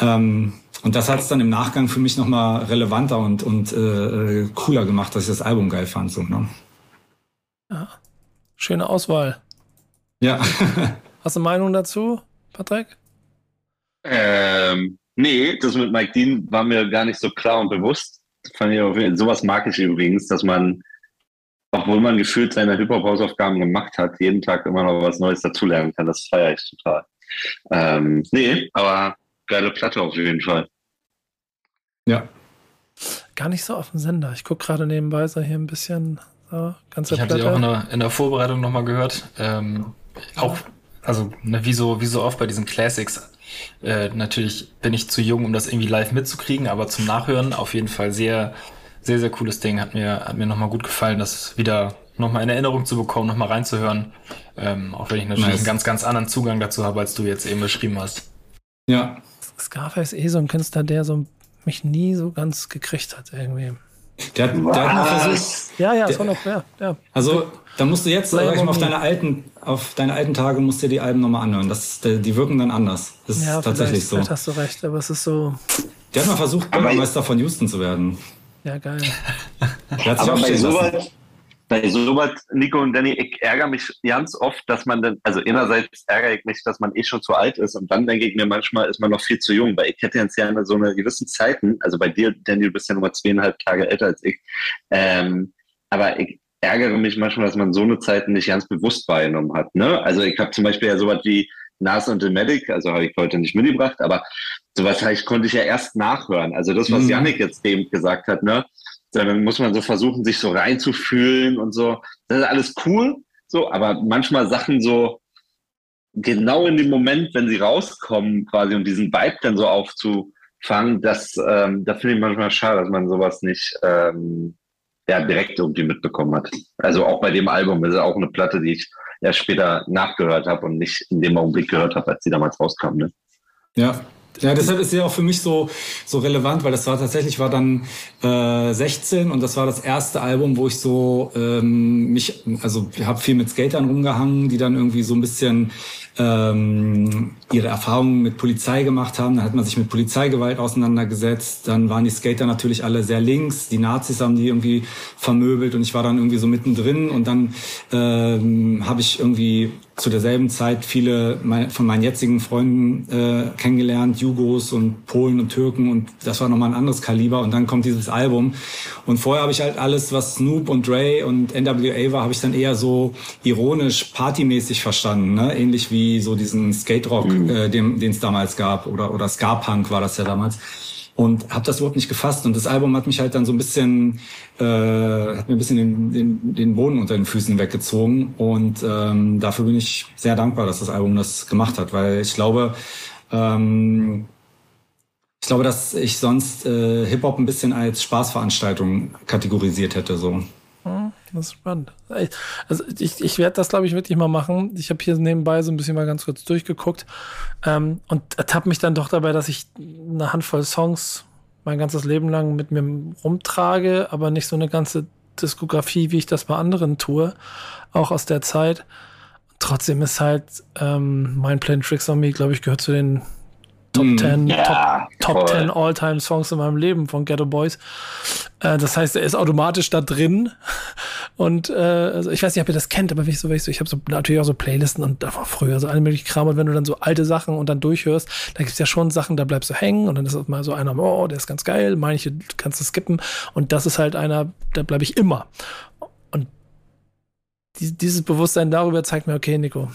Ähm, und das hat es dann im Nachgang für mich nochmal relevanter und, und äh, äh, cooler gemacht, dass ich das Album geil fand. So, ne? Ja. Schöne Auswahl. Ja. [LAUGHS] Hast du eine Meinung dazu, Patrick? Ähm, nee, das mit Mike Dean war mir gar nicht so klar und bewusst fand ich auch, sowas mag ich übrigens, dass man, obwohl man gefühlt seine Hip-Hop-Hausaufgaben gemacht hat, jeden Tag immer noch was Neues dazulernen kann. Das feiere ich total. Ähm, nee, aber geile Platte auf jeden Fall. Ja. Gar nicht so auf dem Sender. Ich gucke gerade nebenbei so hier ein bisschen so, ganze Ich habe sie auch in der, in der Vorbereitung nochmal gehört. Ähm, auch, also ne, wie, so, wie so oft bei diesen Classics äh, natürlich bin ich zu jung, um das irgendwie live mitzukriegen, aber zum Nachhören auf jeden Fall sehr, sehr, sehr cooles Ding. Hat mir, hat mir nochmal gut gefallen, das wieder nochmal in Erinnerung zu bekommen, nochmal reinzuhören. Ähm, auch wenn ich natürlich nice. einen ganz, ganz anderen Zugang dazu habe, als du jetzt eben beschrieben hast. Ja. Scarface ist eh so ein Künstler, der so mich nie so ganz gekriegt hat irgendwie. Der, der hat mal versucht. Ja, ja, ist auch noch, ja, ja. Also, da musst du jetzt, sag ich mal, auf deine alten, auf deine alten Tage musst du dir die Alben nochmal anhören. Das, die wirken dann anders. Das ist ja, tatsächlich so. Vielleicht hast du recht, aber es ist so. Der hat mal versucht, Bürgermeister von Houston zu werden. Ja, geil. aber bei sowas, bei sowas, Nico und Danny, ich ärgere mich ganz oft, dass man dann, also einerseits ärgere ich mich, dass man eh schon zu alt ist und dann denke ich mir manchmal, ist man noch viel zu jung, weil ich hätte jetzt ja so eine gewissen Zeiten, also bei dir, Danny, du bist ja nur mal zweieinhalb Tage älter als ich, ähm, aber ich ärgere mich manchmal, dass man so eine Zeit nicht ganz bewusst wahrgenommen hat. Ne? Also ich habe zum Beispiel ja sowas wie Nas und The Medic, also habe ich heute nicht mitgebracht, aber sowas ich, konnte ich ja erst nachhören. Also das, was mhm. Janik jetzt eben gesagt hat, ne? Dann muss man so versuchen, sich so reinzufühlen und so. Das ist alles cool, so, aber manchmal Sachen so genau in dem Moment, wenn sie rauskommen, quasi und diesen Vibe dann so aufzufangen, das, ähm, da finde ich manchmal schade, dass man sowas nicht ähm, ja, direkt irgendwie mitbekommen hat. Also auch bei dem Album das ist auch eine Platte, die ich erst später nachgehört habe und nicht in dem Augenblick gehört habe, als sie damals rauskam. Ne? Ja, ja, deshalb ist sie auch für mich so, so relevant, weil das war tatsächlich war dann äh, 16 und das war das erste Album, wo ich so ähm, mich, also ich habe viel mit Skatern rumgehangen, die dann irgendwie so ein bisschen ähm, ihre Erfahrungen mit Polizei gemacht haben. Dann hat man sich mit Polizeigewalt auseinandergesetzt. Dann waren die Skater natürlich alle sehr links. Die Nazis haben die irgendwie vermöbelt und ich war dann irgendwie so mittendrin. Und dann ähm, habe ich irgendwie zu derselben Zeit viele von meinen jetzigen Freunden äh, kennengelernt, Jugos und Polen und Türken und das war nochmal ein anderes Kaliber und dann kommt dieses Album und vorher habe ich halt alles, was Snoop und Dre und NWA war, habe ich dann eher so ironisch, partymäßig verstanden, ne? ähnlich wie so diesen Skate-Rock, mhm. äh, den es damals gab oder, oder Ska-Punk war das ja damals und habe das überhaupt nicht gefasst. Und das Album hat mich halt dann so ein bisschen, äh, hat mir ein bisschen den, den, den Boden unter den Füßen weggezogen. Und ähm, dafür bin ich sehr dankbar, dass das Album das gemacht hat, weil ich glaube, ähm, ich glaube, dass ich sonst äh, Hip Hop ein bisschen als Spaßveranstaltung kategorisiert hätte so. Hm, das ist spannend. Also ich, ich werde das, glaube ich, wirklich mal machen. Ich habe hier nebenbei so ein bisschen mal ganz kurz durchgeguckt ähm, und ertappe mich dann doch dabei, dass ich eine Handvoll Songs mein ganzes Leben lang mit mir rumtrage, aber nicht so eine ganze Diskografie, wie ich das bei anderen tue, auch aus der Zeit. Trotzdem ist halt ähm, mein Plan Tricks on Me, glaube ich, gehört zu den Top 10, mm, ja, Top, Top 10 All-Time-Songs in meinem Leben von Ghetto Boys. Äh, das heißt, er ist automatisch da drin. Und äh, also ich weiß nicht, ob ihr das kennt, aber ich so, ich, so, ich habe so natürlich auch so Playlisten und da war früher so alle möglichen Kram. Und wenn du dann so alte Sachen und dann durchhörst, da gibt's ja schon Sachen, da bleibst du hängen und dann ist mal so einer, oh, der ist ganz geil, manche kannst du skippen. Und das ist halt einer, da bleibe ich immer. Und dieses Bewusstsein darüber zeigt mir, okay, Nico,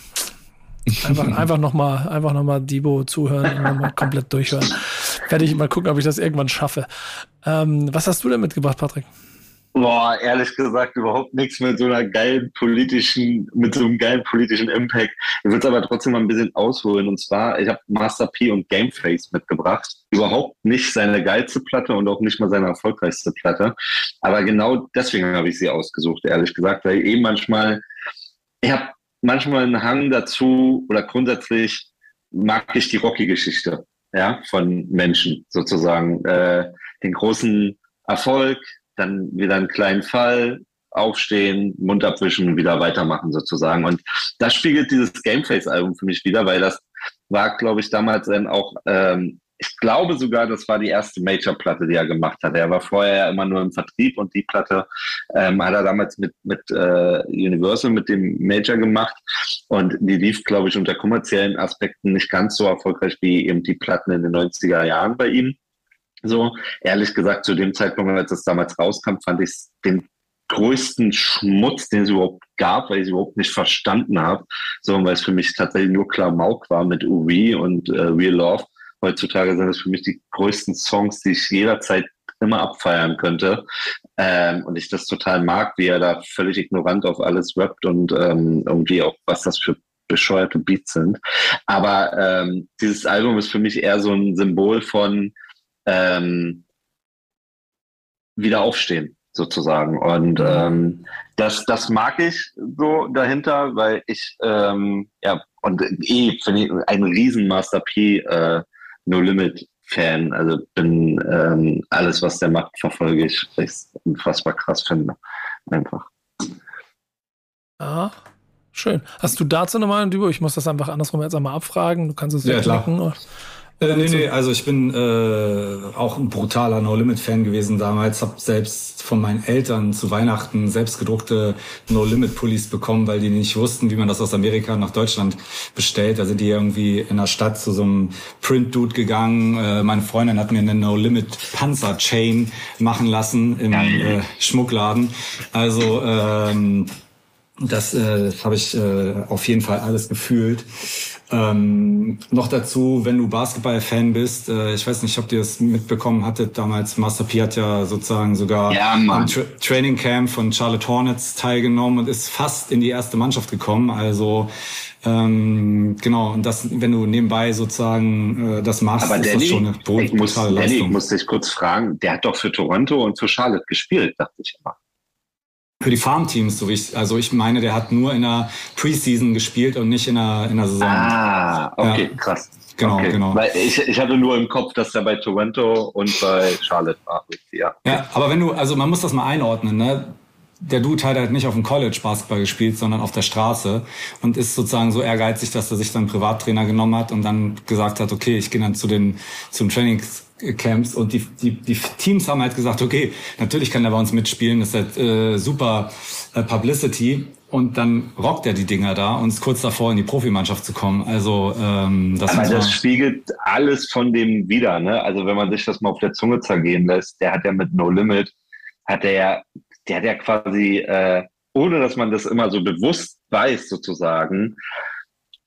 Einfach, [LAUGHS] einfach nochmal einfach noch mal Debo zuhören und nochmal komplett durchhören. Werde ich mal gucken, ob ich das irgendwann schaffe. Ähm, was hast du denn mitgebracht, Patrick? Boah, ehrlich gesagt, überhaupt nichts mit so einer geilen politischen, mit so einem geilen politischen Impact. Ich würde es aber trotzdem mal ein bisschen ausholen. Und zwar, ich habe Master P und Gameface mitgebracht. Überhaupt nicht seine geilste Platte und auch nicht mal seine erfolgreichste Platte. Aber genau deswegen habe ich sie ausgesucht, ehrlich gesagt, weil eben manchmal, ich habe manchmal einen Hang dazu oder grundsätzlich mag ich die Rocky-Geschichte ja, von Menschen sozusagen. Äh, den großen Erfolg, dann wieder einen kleinen Fall, aufstehen, Mund abwischen wieder weitermachen sozusagen. Und das spiegelt dieses Gameface-Album für mich wieder, weil das war, glaube ich, damals dann auch ähm, ich glaube sogar, das war die erste Major-Platte, die er gemacht hat. Er war vorher ja immer nur im Vertrieb und die Platte ähm, hat er damals mit, mit äh, Universal, mit dem Major gemacht. Und die lief, glaube ich, unter kommerziellen Aspekten nicht ganz so erfolgreich wie eben die Platten in den 90er Jahren bei ihm. So, ehrlich gesagt, zu dem Zeitpunkt, als das damals rauskam, fand ich den größten Schmutz, den es überhaupt gab, weil ich es überhaupt nicht verstanden habe, sondern weil es für mich tatsächlich nur Klamauk war mit UV und äh, Real Love heutzutage sind es für mich die größten Songs, die ich jederzeit immer abfeiern könnte. Ähm, und ich das total mag, wie er da völlig ignorant auf alles rappt und ähm, irgendwie auch, was das für bescheuerte Beats sind. Aber ähm, dieses Album ist für mich eher so ein Symbol von ähm, Wiederaufstehen sozusagen. Und ähm, das, das mag ich so dahinter, weil ich, ähm, ja, und eh finde ich ein riesen Master P äh, No Limit Fan. Also bin ähm, alles, was der macht, verfolge ich, weil ich es unfassbar krass finde. Einfach. Ja, schön. Hast du dazu nochmal ein Dübo? Ich muss das einfach andersrum jetzt einmal abfragen. Du kannst es ja, klar. Klicken. Äh, nee, nee, also ich bin äh, auch ein brutaler No-Limit-Fan gewesen damals. Hab selbst von meinen Eltern zu Weihnachten selbst gedruckte No-Limit-Pullis bekommen, weil die nicht wussten, wie man das aus Amerika nach Deutschland bestellt. Da sind die irgendwie in der Stadt zu so einem Print-Dude gegangen. Äh, meine Freundin hat mir eine No-Limit-Panzer-Chain machen lassen im äh, Schmuckladen. Also ähm, das, äh, das habe ich äh, auf jeden Fall alles gefühlt. Ähm, noch dazu, wenn du Basketball-Fan bist, äh, ich weiß nicht, ob ihr das mitbekommen hattet, damals Master P hat ja sozusagen sogar ja, am Tra Training Camp von Charlotte Hornets teilgenommen und ist fast in die erste Mannschaft gekommen. Also ähm, genau, und das, wenn du nebenbei sozusagen äh, das machst, Aber ist Danny, das schon eine brutale muss, Leistung. Danny, ich muss dich kurz fragen, der hat doch für Toronto und für Charlotte gespielt, dachte ich immer. Für die Farmteams, so wie ich, also ich meine, der hat nur in der Preseason gespielt und nicht in der, in der Saison. Ah, okay, Ja. krass. Genau, okay. genau. Weil ich, ich hatte nur im Kopf, dass er bei Toronto und bei Charlotte war. Ja. Ja, aber wenn du, also man muss das mal einordnen, ne? Der Dude hat halt nicht auf dem College Basketball gespielt, sondern auf der Straße und ist sozusagen so ehrgeizig, dass er sich dann Privattrainer genommen hat und dann gesagt hat, okay, ich gehe dann zu den zum Trainingscamps und die, die, die Teams haben halt gesagt, okay, natürlich kann er bei uns mitspielen, das ist halt äh, super äh, Publicity und dann rockt er die Dinger da und ist kurz davor in die Profimannschaft zu kommen. Also ähm, das Aber das spiegelt alles von dem wieder, ne? Also wenn man sich das mal auf der Zunge zergehen lässt, der hat ja mit No Limit, hat er ja, der hat ja quasi, äh, ohne dass man das immer so bewusst weiß, sozusagen,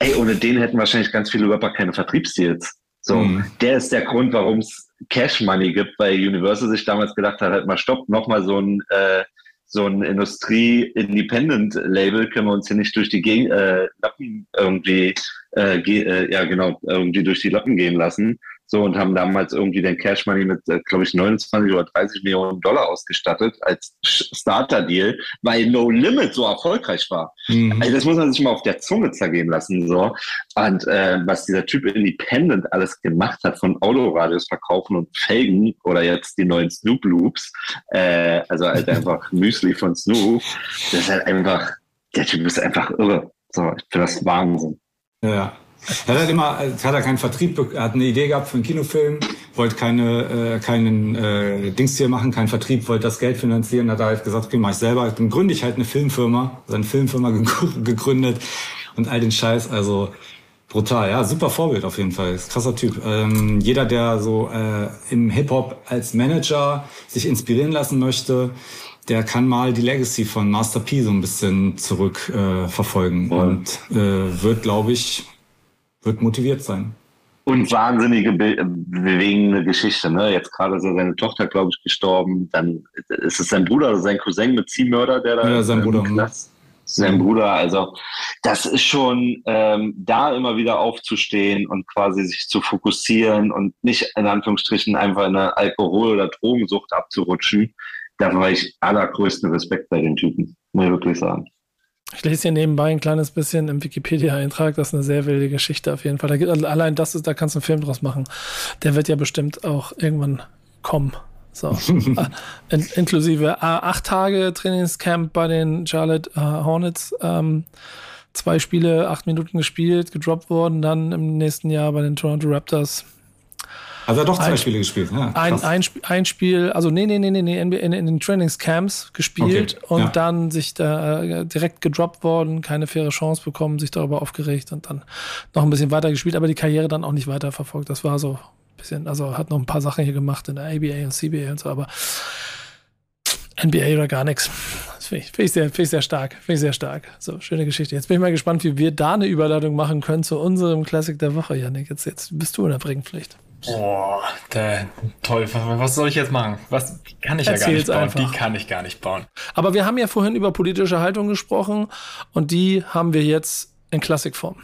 ey, ohne den hätten wahrscheinlich ganz viele Rapper keine Vertriebsdeals. So, Mhm. der ist der Grund, warum es Cash Money gibt, weil Universal sich damals gedacht hat, halt mal stopp, nochmal so ein äh, so ein Industrie-Independent-Label können wir uns hier nicht durch die Geg äh, Lappen irgendwie, äh, ge äh, ja genau, irgendwie durch die Lappen gehen lassen. So und haben damals irgendwie den Cash Money mit, äh, glaube ich, 29 oder 30 Millionen Dollar ausgestattet als Starter-Deal, weil No Limit so erfolgreich war. Mhm. Also das muss man sich mal auf der Zunge zergehen lassen. So. Und äh, was dieser Typ Independent alles gemacht hat, von Autoradios verkaufen und Felgen oder jetzt die neuen Snoop Loops, äh, also halt [LAUGHS] einfach Müsli von Snoop, das ist halt einfach, der Typ ist einfach irre. So, ich finde das Wahnsinn. Ja. [LAUGHS] Er hat halt immer, hat er keinen Vertrieb, er hat eine Idee gehabt für einen Kinofilm, wollte keine, äh, keinen äh, Dings hier machen, keinen Vertrieb, wollte das Geld finanzieren, hat er halt gesagt, okay, mach ich selber. Dann gründe ich halt eine Filmfirma, seine Filmfirma [LAUGHS] ge- gegründet und all den Scheiß, also brutal, ja, super Vorbild auf jeden Fall, ist krasser Typ. Ähm, jeder, der so äh, im Hip-Hop als Manager sich inspirieren lassen möchte, der kann mal die Legacy von Master P so ein bisschen zurück äh, verfolgen. Und äh, wird, glaube ich, wird motiviert sein. Und wahnsinnige, be bewegende Geschichte. Ne? Jetzt gerade ist ja seine Tochter, glaube ich, gestorben. Dann ist es sein Bruder oder sein Cousin mit Ziehmörder, der da Ja, sein Bruder. Knast- Sein Bruder, also das ist schon ähm, da immer wieder aufzustehen und quasi sich zu fokussieren und nicht in Anführungsstrichen einfach in eine Alkohol- oder Drogensucht abzurutschen. Dafür habe ich allergrößten Respekt bei den Typen, muss ich wirklich sagen. Ich lese hier nebenbei ein kleines bisschen im Wikipedia-Eintrag. Das ist eine sehr wilde Geschichte auf jeden Fall. Da gibt, allein das ist, da kannst du einen Film draus machen. Der wird ja bestimmt auch irgendwann kommen. So. Äh, [LAUGHS] in, inklusive äh, acht Tage Trainingscamp bei den Charlotte äh, Hornets. Ähm, zwei Spiele, acht Minuten gespielt, gedroppt worden. Dann im nächsten Jahr bei den Toronto Raptors Also er hat doch zwei Ein- Spiele gespielt. Ja, ein, ein, ein Spiel, also nee, nee, nee, nee, nee in, in, den Trainingscamps gespielt Okay, und ja. dann sich da äh, direkt gedroppt worden, keine faire Chance bekommen, sich darüber aufgeregt und dann noch ein bisschen weiter gespielt, aber die Karriere dann auch nicht weiter verfolgt. Das war so ein bisschen, also hat noch ein paar Sachen hier gemacht in der ABA und CBA und so, aber NBA oder gar nichts. Das finde ich, find ich, sehr, find ich sehr stark. Finde ich sehr stark. So, schöne Geschichte. Jetzt bin ich mal gespannt, wie wir da eine Überleitung machen können zu unserem Classic der Woche, Janik. Jetzt, jetzt bist du in der Bringpflicht. Boah, der, toll. Was- soll ich jetzt machen? Was kann ich ja gar Erzähl's nicht bauen? einfach. Die kann ich gar nicht bauen. Aber wir haben ja vorhin über politische Haltung gesprochen und die haben wir jetzt in Klassikform.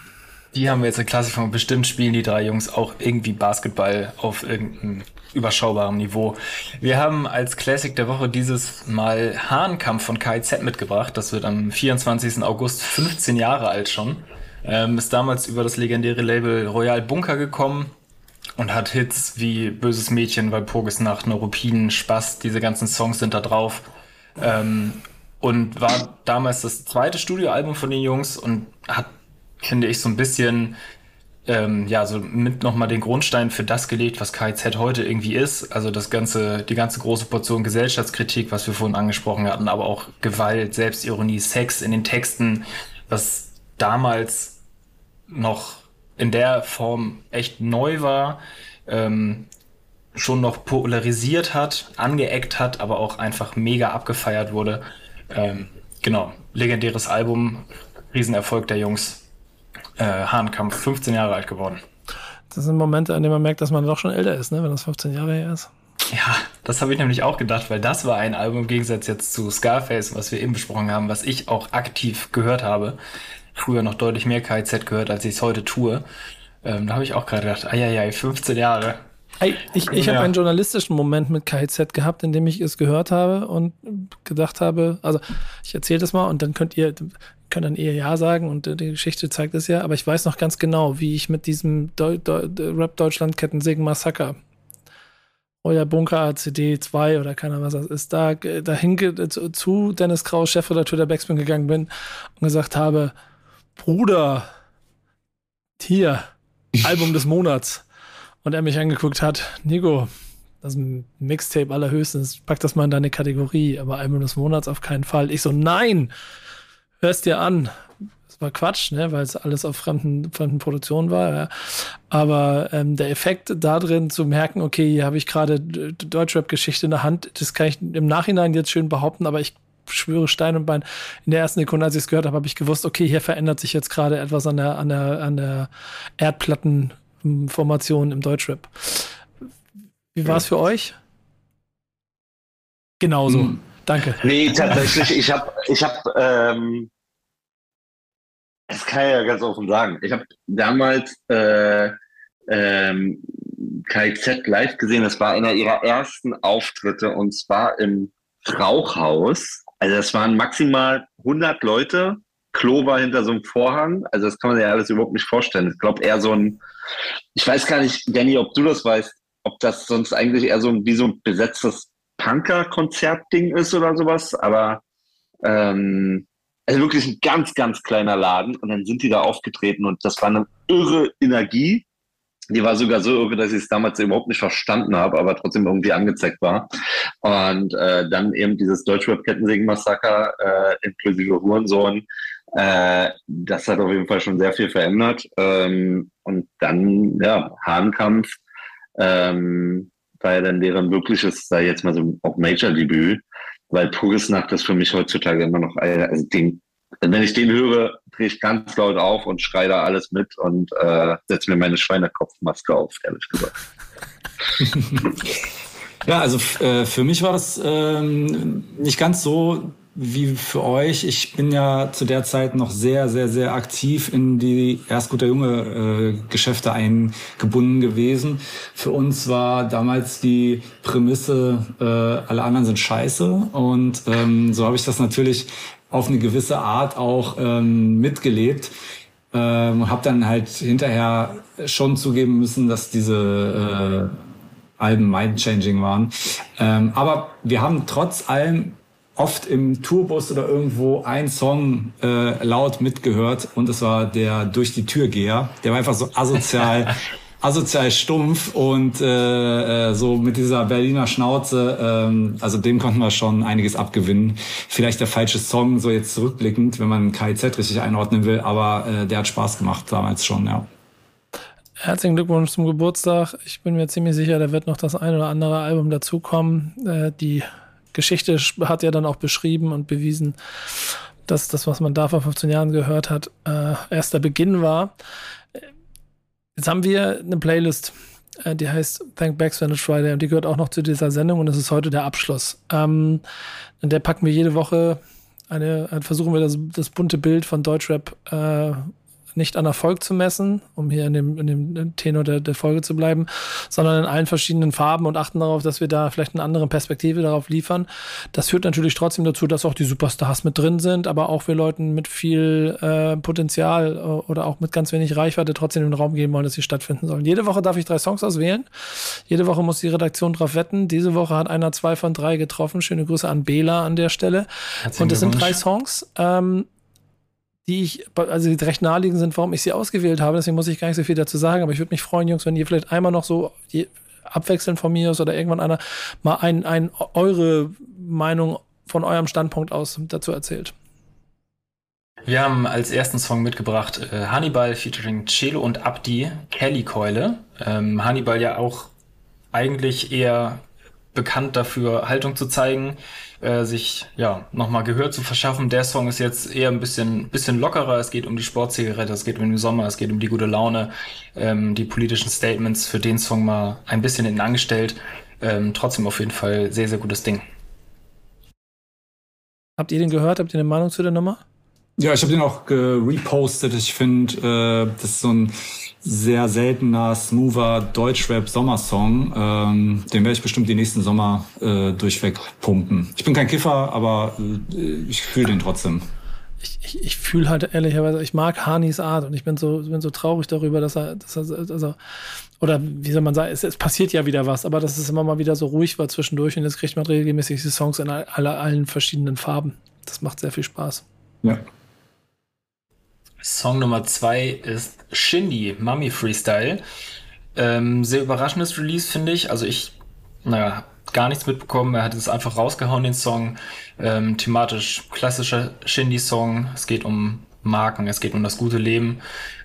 Die haben wir jetzt in Klassikform. Bestimmt spielen die drei Jungs auch irgendwie Basketball auf irgendeinem überschaubaren Niveau. Wir haben als Classic der Woche dieses Mal Hahnkampf von KIZ mitgebracht. Das wird am 24. August 15 Jahre alt schon. Ähm, ist damals über das legendäre Label Royal Bunker gekommen. Und hat Hits wie Böses Mädchen, Walpurgisnacht, Neuruppin, Spaß, diese ganzen Songs sind da drauf. Ähm, und war damals das zweite Studioalbum von den Jungs und hat, finde ich, so ein bisschen ähm, ja, so mit nochmal den Grundstein für das gelegt, was KIZ heute irgendwie ist. Also das ganze, die ganze große Portion Gesellschaftskritik, was wir vorhin angesprochen hatten, aber auch Gewalt, Selbstironie, Sex in den Texten, was damals noch in der Form echt neu war, ähm, schon noch polarisiert hat, angeeckt hat, aber auch einfach mega abgefeiert wurde. Ähm, genau, legendäres Album, Riesenerfolg der Jungs. Äh, Hahnkampf, 15 Jahre alt geworden. Das sind Momente, an denen man merkt, dass man doch schon älter ist, ne? wenn das 15 Jahre her ist. Ja, das habe ich nämlich auch gedacht, weil das war ein Album im Gegensatz jetzt zu Scarface, was wir eben besprochen haben, was ich auch aktiv gehört habe. Früher noch deutlich mehr KZ gehört, als ich es heute tue. Ähm, da habe ich auch gerade gedacht, ai, 15 Jahre. Hey, ich ich ja. habe einen journalistischen Moment mit KZ gehabt, in dem ich es gehört habe und gedacht habe, also ich erzähle das mal und dann könnt ihr, könnt dann eher Ja sagen und die Geschichte zeigt es ja, aber ich weiß noch ganz genau, wie ich mit diesem Deu Deu Rap Deutschland Kettensägen Massaker euer Bunker CD 2 oder keiner was das ist, da dahin zu Dennis Kraus, Chefredakteur der Backspin gegangen bin und gesagt habe, Bruder, hier, Album des Monats. Und er mich angeguckt hat, Nico, das ist ein Mixtape allerhöchstens, pack das mal in deine Kategorie, aber Album des Monats auf keinen Fall. Ich so, nein, hörst dir an. Das war Quatsch, ne, weil es alles auf fremden, fremden Produktionen war. Ja. Aber ähm, der Effekt da drin zu merken, okay, hier habe ich gerade Deutschrap-Geschichte in der Hand, das kann ich im Nachhinein jetzt schön behaupten, aber ich schwöre Stein und Bein. In der ersten Sekunde, als ich es gehört habe, habe ich gewusst, okay, hier verändert sich jetzt gerade etwas an der, an der, an der Erdplattenformation im Deutschrap. Wie war es für euch? Genauso. Hm. Danke. Nee, tatsächlich, ich habe, ich habe, ähm, das kann ich ja ganz offen sagen. Ich habe damals äh, ähm, KZ live gesehen. Das war einer ihrer ersten Auftritte und zwar im Rauchhaus. Also das waren maximal 100 Leute. Klo war hinter so einem Vorhang. Also das kann man sich ja alles überhaupt nicht vorstellen. Ich glaube eher so ein, ich weiß gar nicht, Danny, ob du das weißt, ob das sonst eigentlich eher so ein, wie so ein besetztes Punker-Konzertding ist oder sowas, aber ähm, also wirklich ein ganz, ganz kleiner Laden und dann sind die da aufgetreten und das war eine irre Energie. Die war sogar so irre, dass ich es damals überhaupt nicht verstanden habe, aber trotzdem irgendwie angezeigt war. Und äh, dann eben dieses Deutschrap-Kettensägen-Massaker äh, inklusive Hurensohn, äh, das hat auf jeden Fall schon sehr viel verändert. Ähm, und dann, ja, Hahnkampf, ähm, war ja dann deren wirkliches, sei jetzt mal so auch Major-Debüt, weil Pures Nacht ist für mich heutzutage immer noch, also den, wenn ich den höre, drehe ich ganz laut auf und schreie da alles mit und äh, setze mir meine Schweinekopfmaske auf, ehrlich gesagt. ja, also äh, für mich war das ähm, nicht ganz so wie für euch. Ich bin ja zu der Zeit noch sehr, sehr, sehr aktiv in die erst guter Junge äh, Geschäfte eingebunden gewesen. Für uns war damals die Prämisse, äh, alle anderen sind scheiße. Und ähm, so habe ich das natürlich auf eine gewisse Art auch ähm, mitgelebt. Ähm, habe dann halt hinterher schon zugeben müssen, dass diese äh, Alben mind-changing waren. Ähm, aber wir haben trotz allem oft im Tourbus oder irgendwo ein Song äh, laut mitgehört und es war der Durch die Tür Geher. Der war einfach so asozial, [LAUGHS] asozial stumpf und äh, äh, so mit dieser Berliner Schnauze. Ähm, also dem konnten wir schon einiges abgewinnen. Vielleicht der falsche Song, so jetzt zurückblickend, wenn man KIZ richtig einordnen will, aber äh, der hat Spaß gemacht damals schon, ja. Herzlichen Glückwunsch zum Geburtstag. Ich bin mir ziemlich sicher, da wird noch das ein oder andere Album dazukommen. Äh, die Geschichte hat ja dann auch beschrieben und bewiesen, dass das, was man da vor 15 Jahren gehört hat, äh, erst der Beginn war. Jetzt haben wir eine Playlist, äh, die heißt Thank Backs Vantage Friday und die gehört auch noch zu dieser Sendung und es ist heute der Abschluss. Ähm, in der packen wir jede Woche eine, versuchen wir das, das bunte Bild von Deutschrap äh, nicht an Erfolg zu messen, um hier in dem, in dem Tenor der, der Folge zu bleiben, sondern in allen verschiedenen Farben und achten darauf, dass wir da vielleicht eine andere Perspektive darauf liefern. Das führt natürlich trotzdem dazu, dass auch die Superstars mit drin sind, aber auch wir Leuten mit viel äh, Potenzial äh, oder auch mit ganz wenig Reichweite trotzdem den Raum geben wollen, dass sie stattfinden sollen. Jede Woche darf ich drei Songs auswählen. Jede Woche muss die Redaktion drauf wetten. Diese Woche hat einer zwei von drei getroffen. Schöne Grüße an Bela an der Stelle. Und es sind drei Songs. Ähm, die ich, also die recht naheliegend sind, warum ich sie ausgewählt habe. Deswegen muss ich gar nicht so viel dazu sagen. Aber ich würde mich freuen, Jungs, wenn ihr vielleicht einmal noch so abwechselnd von mir aus oder irgendwann einer mal ein, ein eure Meinung von eurem Standpunkt aus dazu erzählt. Wir haben als ersten Song mitgebracht äh, Hannibal featuring Celo und Abdi, Kelly Keule. Ähm, Hannibal ja auch eigentlich eher bekannt dafür, Haltung zu zeigen, äh, sich ja nochmal Gehör zu verschaffen. Der Song ist jetzt eher ein bisschen, bisschen lockerer. Es geht um die Sportzigarette, es geht um den Sommer, es geht um die gute Laune, ähm, die politischen Statements für den Song mal ein bisschen hinten angestellt. Ähm, trotzdem auf jeden Fall sehr, sehr gutes Ding. Habt ihr den gehört? Habt ihr eine Meinung zu der Nummer? Ja, ich habe den auch repostet. Ich finde, äh, das ist so ein sehr seltener, smoother Deutschrap-Sommersong. Ähm, den werde ich bestimmt die nächsten Sommer äh, durchweg pumpen. Ich bin kein Kiffer, aber äh, ich fühle den trotzdem. Ich, ich, ich fühle halt ehrlicherweise, ich mag Hanis Art und ich bin so, bin so traurig darüber, dass er, dass er also, oder wie soll man sagen, es, es, passiert ja wieder was, aber dass es immer mal wieder so ruhig war zwischendurch und jetzt kriegt man regelmäßig die Songs in alle, allen verschiedenen Farben. Das macht sehr viel Spaß. Ja. Song Nummer zwei ist Shindy, Mummy Freestyle. Ähm, sehr überraschendes Release, finde ich. Also ich, naja, gar nichts mitbekommen. Er hat es einfach rausgehauen, den Song. Ähm, thematisch klassischer Shindy-Song. Es geht um Marken, es geht um das gute Leben.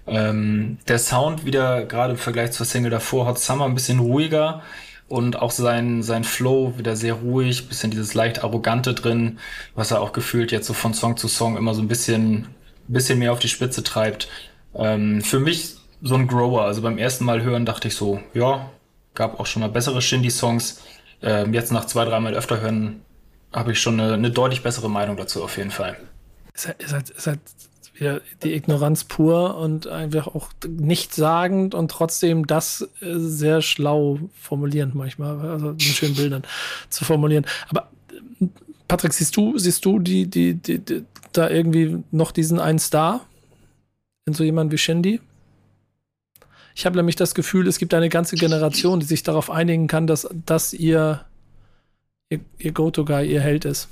Ähm, der Sound wieder, gerade im Vergleich zur Single davor, Hot Summer, ein bisschen ruhiger und auch sein, sein Flow wieder sehr ruhig, bisschen dieses leicht arrogante drin, was er auch gefühlt jetzt so von Song zu Song immer so ein bisschen bisschen mehr auf die Spitze treibt. Ähm, für mich so ein Grower. Also beim ersten Mal hören dachte ich so, ja, gab auch schon mal bessere Shindy-Songs. Ähm, jetzt nach zwei, dreimal öfter hören, habe ich schon eine, eine, deutlich bessere Meinung dazu auf jeden Fall. Es ist halt, ist halt wieder die Ignoranz pur und einfach auch nichtssagend und trotzdem das äh, sehr schlau formulierend manchmal, also mit schönen Bildern zu formulieren. Aber Patrick, siehst du, siehst du die, die, die, die da irgendwie noch diesen einen Star in so jemand wie Shindy? Ich habe nämlich das Gefühl, es gibt eine ganze Generation, die sich darauf einigen kann, dass das ihr, ihr, ihr Go-To-Guy, ihr Held ist.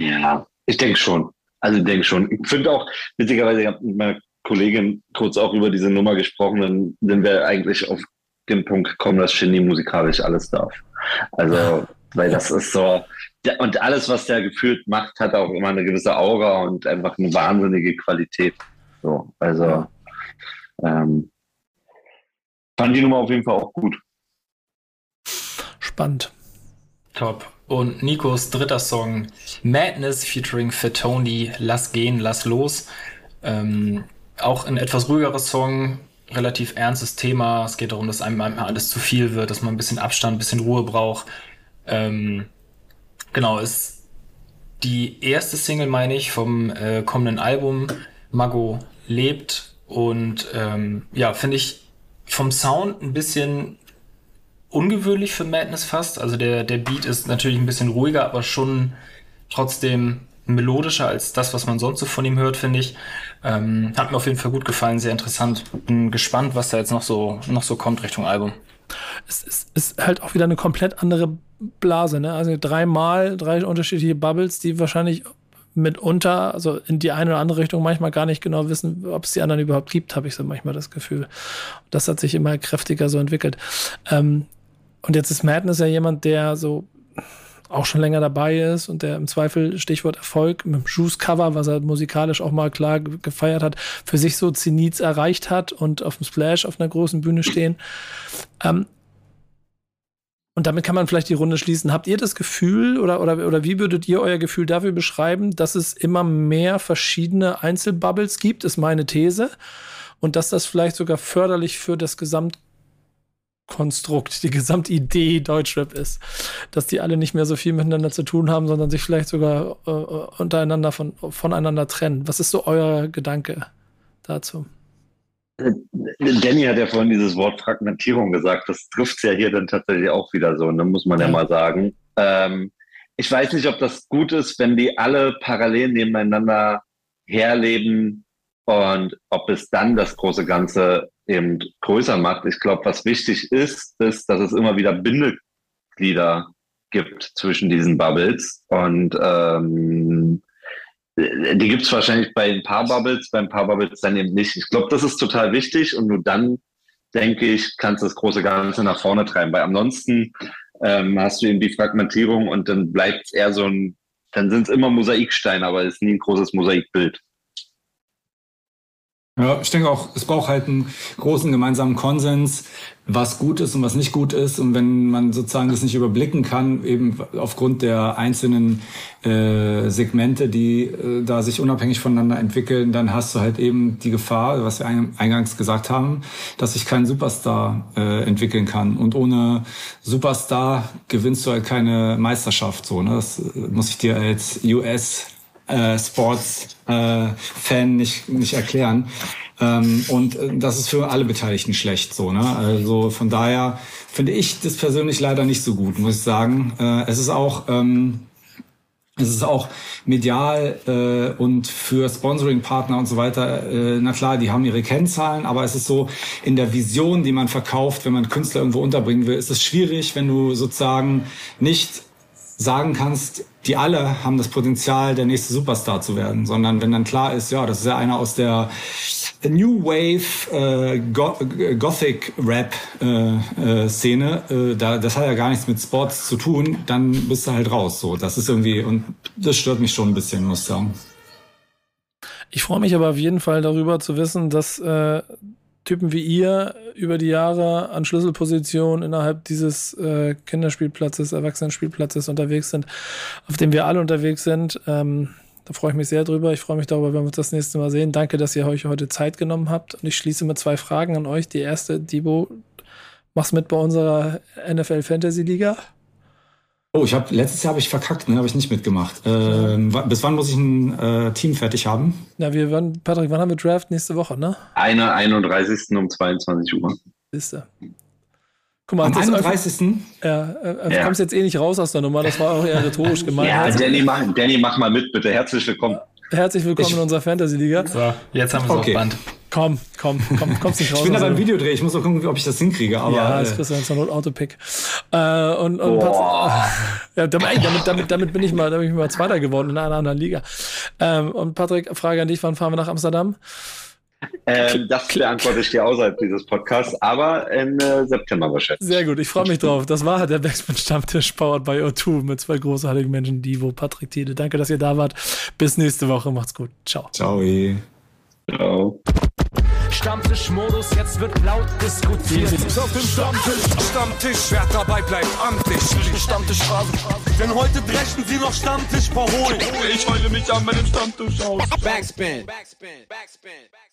Ja, ich denke schon. Also ich denke schon. Ich finde auch, witzigerweise, ich habe mit meiner Kollegin kurz auch über diese Nummer gesprochen, dann sind wir eigentlich auf den Punkt gekommen, dass Shindy musikalisch alles darf. Also, weil das ist so, und alles, was der gefühlt macht, hat auch immer eine gewisse Aura und einfach eine wahnsinnige Qualität. So, also ähm, fand die Nummer auf jeden Fall auch gut. Spannend. Top. Und Nikos dritter Song, Madness featuring Fatoni, Lass gehen, lass los. Ähm, auch ein etwas ruhigeres Song, relativ ernstes Thema. Es geht darum, dass einem manchmal alles zu viel wird, dass man ein bisschen Abstand, ein bisschen Ruhe braucht. Ähm, Genau, ist die erste Single, meine ich, vom äh, kommenden Album. Mago lebt und ähm, ja, finde ich vom Sound ein bisschen ungewöhnlich für Madness fast. Also der, der Beat ist natürlich ein bisschen ruhiger, aber schon trotzdem melodischer als das, was man sonst so von ihm hört, finde ich. Ähm, hat mir auf jeden Fall gut gefallen, sehr interessant. Bin gespannt, was da jetzt noch so, noch so kommt Richtung Album. Es ist, ist halt auch wieder eine komplett andere Blase, ne? Also dreimal, drei unterschiedliche Bubbles, die wahrscheinlich mitunter, also in die eine oder andere Richtung manchmal gar nicht genau wissen, ob es die anderen überhaupt gibt, habe ich so manchmal das Gefühl. Das hat sich immer kräftiger so entwickelt. Ähm, und jetzt ist Madness ja jemand, der so auch schon länger dabei ist und der im Zweifel Stichwort Erfolg mit dem Juice-Cover, was er musikalisch auch mal klar gefeiert hat, für sich so Zenits erreicht hat und auf dem Splash auf einer großen Bühne stehen. Ähm, und damit kann man vielleicht die Runde schließen. Habt ihr das Gefühl oder, oder, oder wie würdet ihr euer Gefühl dafür beschreiben, dass es immer mehr verschiedene Einzelbubbles gibt, ist meine These. Und dass das vielleicht sogar förderlich für das Gesamtkonstrukt, die Gesamtidee Deutschrap ist. Dass die alle nicht mehr so viel miteinander zu tun haben, sondern sich vielleicht sogar äh, untereinander von, voneinander trennen. Was ist so euer Gedanke dazu? Danny hat ja vorhin dieses Wort Fragmentierung gesagt. Das trifft es ja hier dann tatsächlich auch wieder so, ne, muss man ja, ja mal sagen. Ähm, ich weiß nicht, ob das gut ist, wenn die alle parallel nebeneinander herleben und ob es dann das große Ganze eben größer macht. Ich glaube, was wichtig ist, ist, dass es immer wieder Bindeglieder gibt zwischen diesen Bubbles und ähm, die gibt es wahrscheinlich bei ein paar Bubbles, bei ein paar Bubbles dann eben nicht. Ich glaube, das ist total wichtig und nur dann, denke ich, kannst du das große Ganze nach vorne treiben. Weil ansonsten ähm, hast du eben die Fragmentierung und dann bleibt es eher so ein, dann sind es immer Mosaiksteine, aber es ist nie ein großes Mosaikbild. Ja, ich denke auch, es braucht halt einen großen gemeinsamen Konsens, was gut ist und was nicht gut ist. Und wenn man sozusagen das nicht überblicken kann, eben aufgrund der einzelnen äh, Segmente, die äh, da sich unabhängig voneinander entwickeln, dann hast du halt eben die Gefahr, was wir eingangs gesagt haben, dass sich kein Superstar äh, entwickeln kann. Und ohne Superstar gewinnst du halt keine Meisterschaft. So, ne? Das äh, muss ich dir als US äh, Sports-Fan äh, nicht, nicht erklären. Ähm, und äh, das ist für alle Beteiligten schlecht so. Ne? Also von daher finde ich das persönlich leider nicht so gut, muss ich sagen. Äh, es ist auch ähm, es ist auch medial äh, und für Sponsoring-Partner und so weiter, äh, na klar, die haben ihre Kennzahlen, aber es ist so, in der Vision, die man verkauft, wenn man Künstler irgendwo unterbringen will, ist es schwierig, wenn du sozusagen nicht sagen kannst, die alle haben das Potenzial, der nächste Superstar zu werden, sondern wenn dann klar ist, ja, das ist ja einer aus der New Wave äh, Go Gothic Rap äh, äh, Szene, äh, da, das hat ja gar nichts mit Sports zu tun, dann bist du halt raus. So, das ist irgendwie und das stört mich schon ein bisschen, muss ich sagen. Ich freue mich aber auf jeden Fall darüber zu wissen, dass äh, Typen wie ihr über die Jahre an Schlüsselpositionen innerhalb dieses äh, Kinderspielplatzes, Erwachsenenspielplatzes unterwegs sind, auf dem wir alle unterwegs sind. Ähm, da freue ich mich sehr drüber. Ich freue mich darüber, wenn wir uns das nächste Mal sehen. Danke, dass ihr euch heute Zeit genommen habt. Und ich schließe mit zwei Fragen an euch. Die erste, Dibo, machst mit bei unserer NFL Fantasy Liga? Oh, ich habe letztes Jahr habe ich verkackt, ne, habe ich nicht mitgemacht. Ähm, bis wann muss ich ein äh, Team fertig haben? Na, wir werden, Patrick, wann haben wir Draft nächste Woche, ne? Eine 31. um 22 Uhr. Ist er. Guck mal, Am 31. Ja, äh, ja. kommst jetzt eh nicht raus aus der Nummer, das war auch eher rhetorisch [LAUGHS] gemeint. ja, Danny mach, Danny, mach mal mit, bitte. Herzlich willkommen. Herzlich willkommen ich, in unserer Fantasy-Liga. So, jetzt haben wir es okay. auf Band. Komm, komm, komm, kommst nicht raus. Ich bin da beim Videodreh, ich muss noch gucken, ob ich das hinkriege. Aber, ja, das kriegst du jetzt noch Autopick. Äh, und, und [LAUGHS] ja, damit, damit, damit, bin ich mal, da bin ich mal Zweiter geworden in einer anderen Liga. Ähm, und Patrick, Frage an dich, wann fahren wir nach Amsterdam? Ähm, das beantworte ich dir außerhalb dieses Podcasts, aber im äh, September wahrscheinlich. Sehr gut, ich freue mich drauf. Das war der Backspin Stammtisch powered by O2 mit zwei großartigen Menschen, Divo, Patrick Tiede. Danke, dass ihr da wart. Bis nächste Woche. Macht's gut. Ciao. Ciao. Ciao. Stammtischmodus, jetzt wird laut diskutiert. Ist auf dem Stammtisch, Stammtisch, wer dabei bleibt, amtlich. Stammtisch Phase. Denn heute brechen sie noch Stammtisch verholen. Ich heule mich an meinem Stammtisch aus. Backspin. Backspin. Backspin. Backspin.